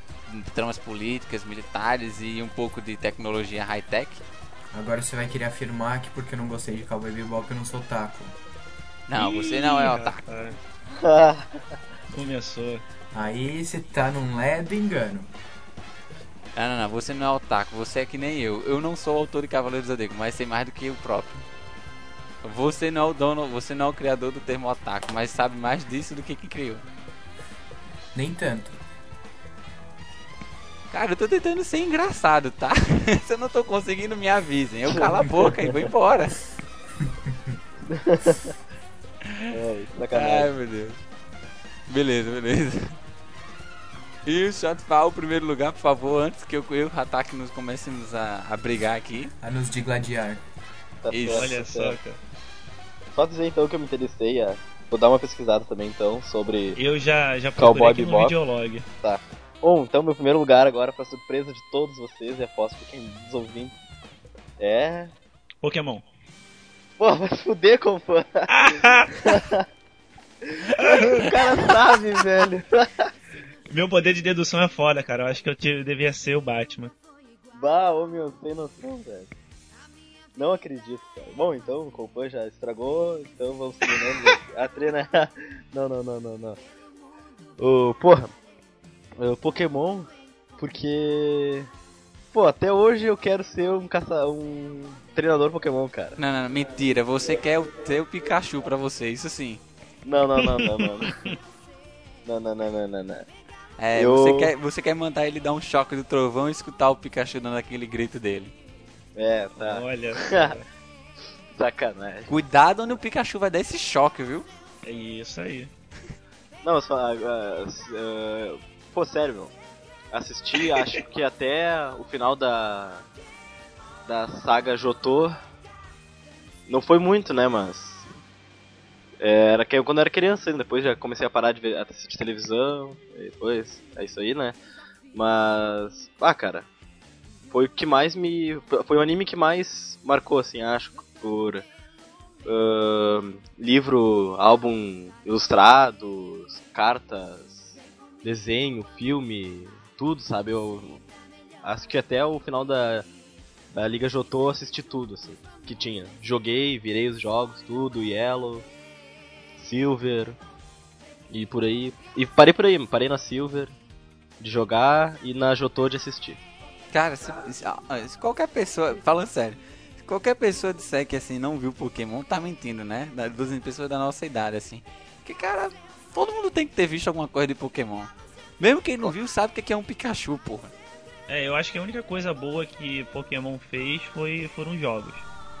tramas políticas, militares e um pouco de tecnologia high-tech. Agora você vai querer afirmar que porque eu não gostei de Cowboy Bebop eu não sou taco. Não, você não é otaku. rapaz, Começou. Aí você tá num ledo engano. Não, não, não, você não é otaku, você é que nem eu. Eu não sou autor de Cavaleiros do Zodíaco, mas sei mais do que o próprio. Você não é o dono, você não é o criador do termo otaku, mas sabe mais disso do que quem criou. Nem tanto. Cara, eu tô tentando ser engraçado, tá? Se eu não tô conseguindo, me avisem. Eu calo a boca e vou embora. É, Ai, sacanagem. meu Deus. Beleza, beleza. E o Shotfall, o primeiro lugar, por favor, antes que eu e o Hatak nos comecemos a, a brigar aqui. A nos digladiar. Tá Isso. certo, Olha tá só, cara. Só dizer então que eu me interessei a. Vou dar uma pesquisada também então sobre. Eu já, já Cowboy procurei aqui no. Videolog. Bom, então meu primeiro lugar agora, pra surpresa de todos vocês, e aposto que quem nos ouvindo. É. Pokémon. Pô, vai se fuder, compa. o cara sabe, velho. Meu poder de dedução é foda, cara. Eu acho que eu tive- devia ser o Batman. Bah, ô meu, sem noção, velho. Não acredito, cara. Bom, então o Copan já estragou, então vamos terminando a treina. Não, não, não, não, não. O, porra, o Pokémon, porque. Pô, até hoje eu quero ser um caça... um treinador Pokémon, cara. Não, não, não, mentira. Você quer o teu Pikachu pra você, isso sim. Não, não, não, não, não. Não, não, não, não, não, não. É, Eu- você, quer, você quer mandar ele dar um choque do trovão e escutar o Pikachu dando aquele grito dele. É, tá. Olha só. Sacanagem. Cuidado onde o Pikachu vai dar esse choque, viu? É isso aí. Não, fala, ah, ah, pô, sério, meu. Assisti, acho que até o final da da saga Jotô. Não foi muito, né, mas é, era que eu quando eu era criança, depois já comecei a parar de ver, assistir televisão, depois é isso aí, né? Mas, ah, cara, foi o que mais me foi o anime que mais marcou assim, acho, por ahn, livro, álbum ilustrados, cartas, desenho, filme, tudo, sabe? Eu assisti até o final da, da Liga Jotô, assisti tudo, assim, que tinha. Joguei, virei os jogos, tudo, Yellow, Silver, e por aí. E parei por aí, parei na Silver de jogar e na Jotô de assistir. Cara, se, se- ah, se qualquer pessoa, falando sério, se qualquer pessoa disser que assim não viu Pokémon, tá mentindo, né? Da- Das pessoas da nossa idade, assim. Porque, cara, todo mundo tem que ter visto alguma coisa de Pokémon. Mesmo quem não viu, sabe o que é um Pikachu, porra. É, eu acho que a única coisa boa que Pokémon fez foi, foram os jogos.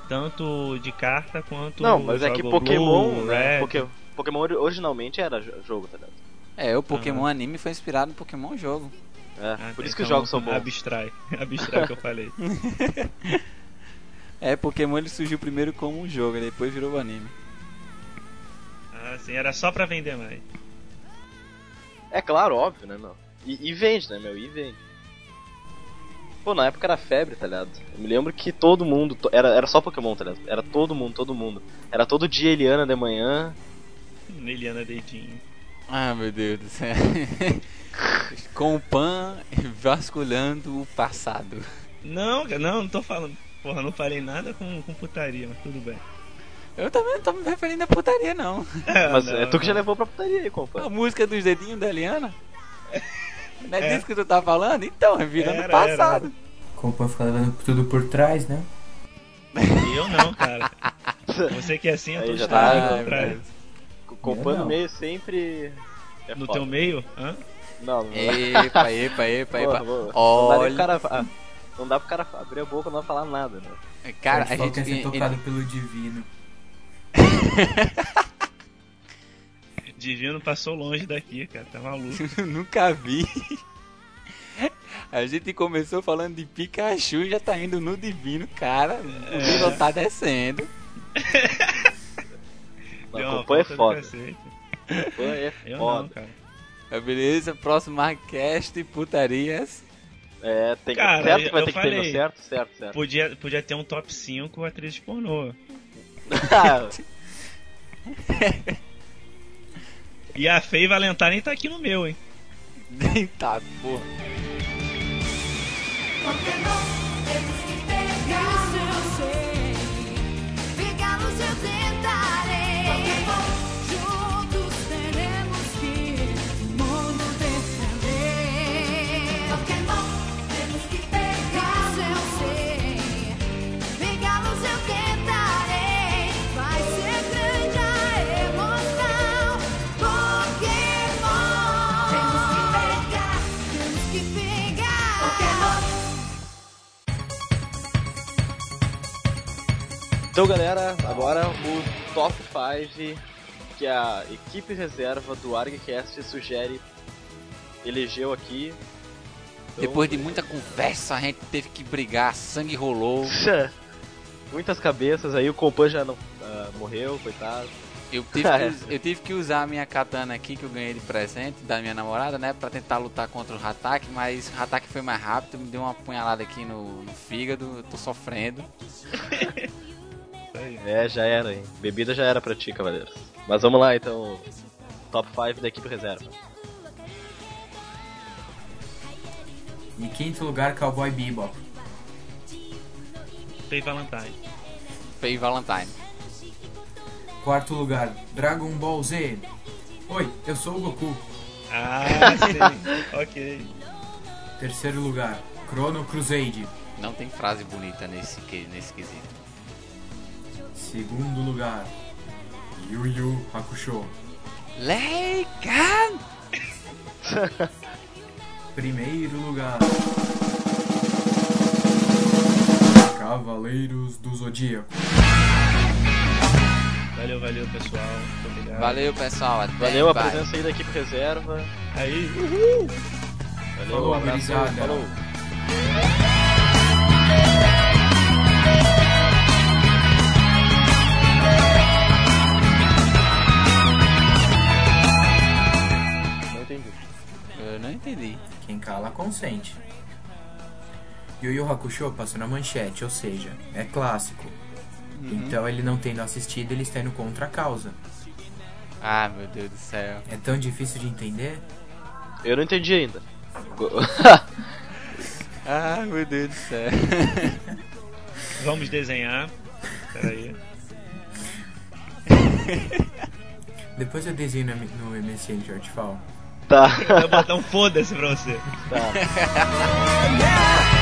Tanto de carta quanto. Não, mas é que Pokémon, Blue, né? Poké- Pokémon ori- originalmente era jo- jogo, tá ligado? É, o Pokémon anime foi inspirado no Pokémon jogo. É, Ah, por isso que então, os jogos são bons. Abstrai. Abstrai que eu falei. É, Pokémon ele surgiu primeiro como um jogo, e depois virou o anime. Ah, sim, era só pra vender mais. É claro, óbvio, né, meu? E, e vende, né, meu? E vende. Pô, na época era febre, tá ligado? Eu me lembro que todo mundo. to- Era, era só Pokémon, tá ligado? Era todo mundo, todo mundo. Era todo dia Eliana de manhã. Eliana Dedinho. Ah, meu Deus do céu. Com o Pan vasculhando o passado. Não, não, não tô falando. Porra, não falei nada com, com putaria, mas tudo bem. Eu também não tô me referindo a putaria, não. Mas não, é tu que já não. levou pra putaria aí, compa. A música dos dedinhos da Eliana? Não é, É. disso que tu tá falando? Então, é virando Era, passado. O Compan fica levando tudo por trás, né? E eu não, cara. Você que é assim, eu tô já tá, trás, atrás. velho. Compan no Não. meio sempre. É No foda. teu meio? Hã? Não, não. Epa, epa, epa, epa. Não Olha, pro cara, ah, não dá pro cara abrir a boca e não falar nada, né? cara, a gente. que quer ser ele- tocado pelo divino. Divino passou longe daqui, cara. Tá maluco. Nunca vi. A gente começou falando de Pikachu e já tá indo no divino, cara. O nível tá descendo. Não, Deu uma Compan é foda. Compan é foda. não, cara. Beleza? Próximo Marcast putarias. É, tem que. Cara, certo vai eu ter que ter no falei. certo, certo, certo. Podia, podia ter um top 5 atrizes pornô. E a Faye Valentine tá aqui no meu, hein? tá, porra. Pokémon, temos que pegar eu sei. Pegá-los eu tentarei. Então, galera, agora o top 5 que a equipe reserva do ArgCast sugere, elegeu aqui. Então, Depois de muita conversa, a gente teve que brigar, sangue rolou. Muitas cabeças aí, o Compan já não ah, morreu, coitado. Eu tive, que, us- eu tive que usar a minha katana aqui que eu ganhei de presente da minha namorada, né? Pra tentar lutar contra o Hatak, mas o Hatak foi mais rápido, me deu uma punhalada aqui no, no fígado, eu tô sofrendo. É, já era, hein? Bebida já era pra ti, cavaleiros. Mas vamos lá, então. Top 5 da equipe reserva. Em quinto lugar, Cowboy Bebop. Faye Valentine. Faye Valentine. Quarto lugar, Dragon Ball Z. Oi, eu sou o Goku. Ah, sim. ok. Terceiro lugar, Chrono Crusade. Não tem frase bonita nesse, que- nesse quesito. Segundo lugar, Yu Yu Hakusho. Leigan! Primeiro lugar, Cavaleiros do Zodíaco. Valeu, valeu, pessoal. Muito obrigado. Valeu, pessoal. Até Valeu a bye. presença aí da equipe reserva. Aí. Valeu, Falou, um abraço, falou. Entendi. Quem cala consente. Yu Yu Hakusho passou na manchete, ou seja, é clássico. Então ele não tendo assistido, ele está indo contra a causa. Ah, meu Deus do céu. É tão difícil de entender? Eu não entendi ainda. Ah, meu Deus do céu. Vamos desenhar. Peraí. Depois eu desenho no, no MSN de Artfall. Tá. Eu vou botar um foda-se pra você. tá.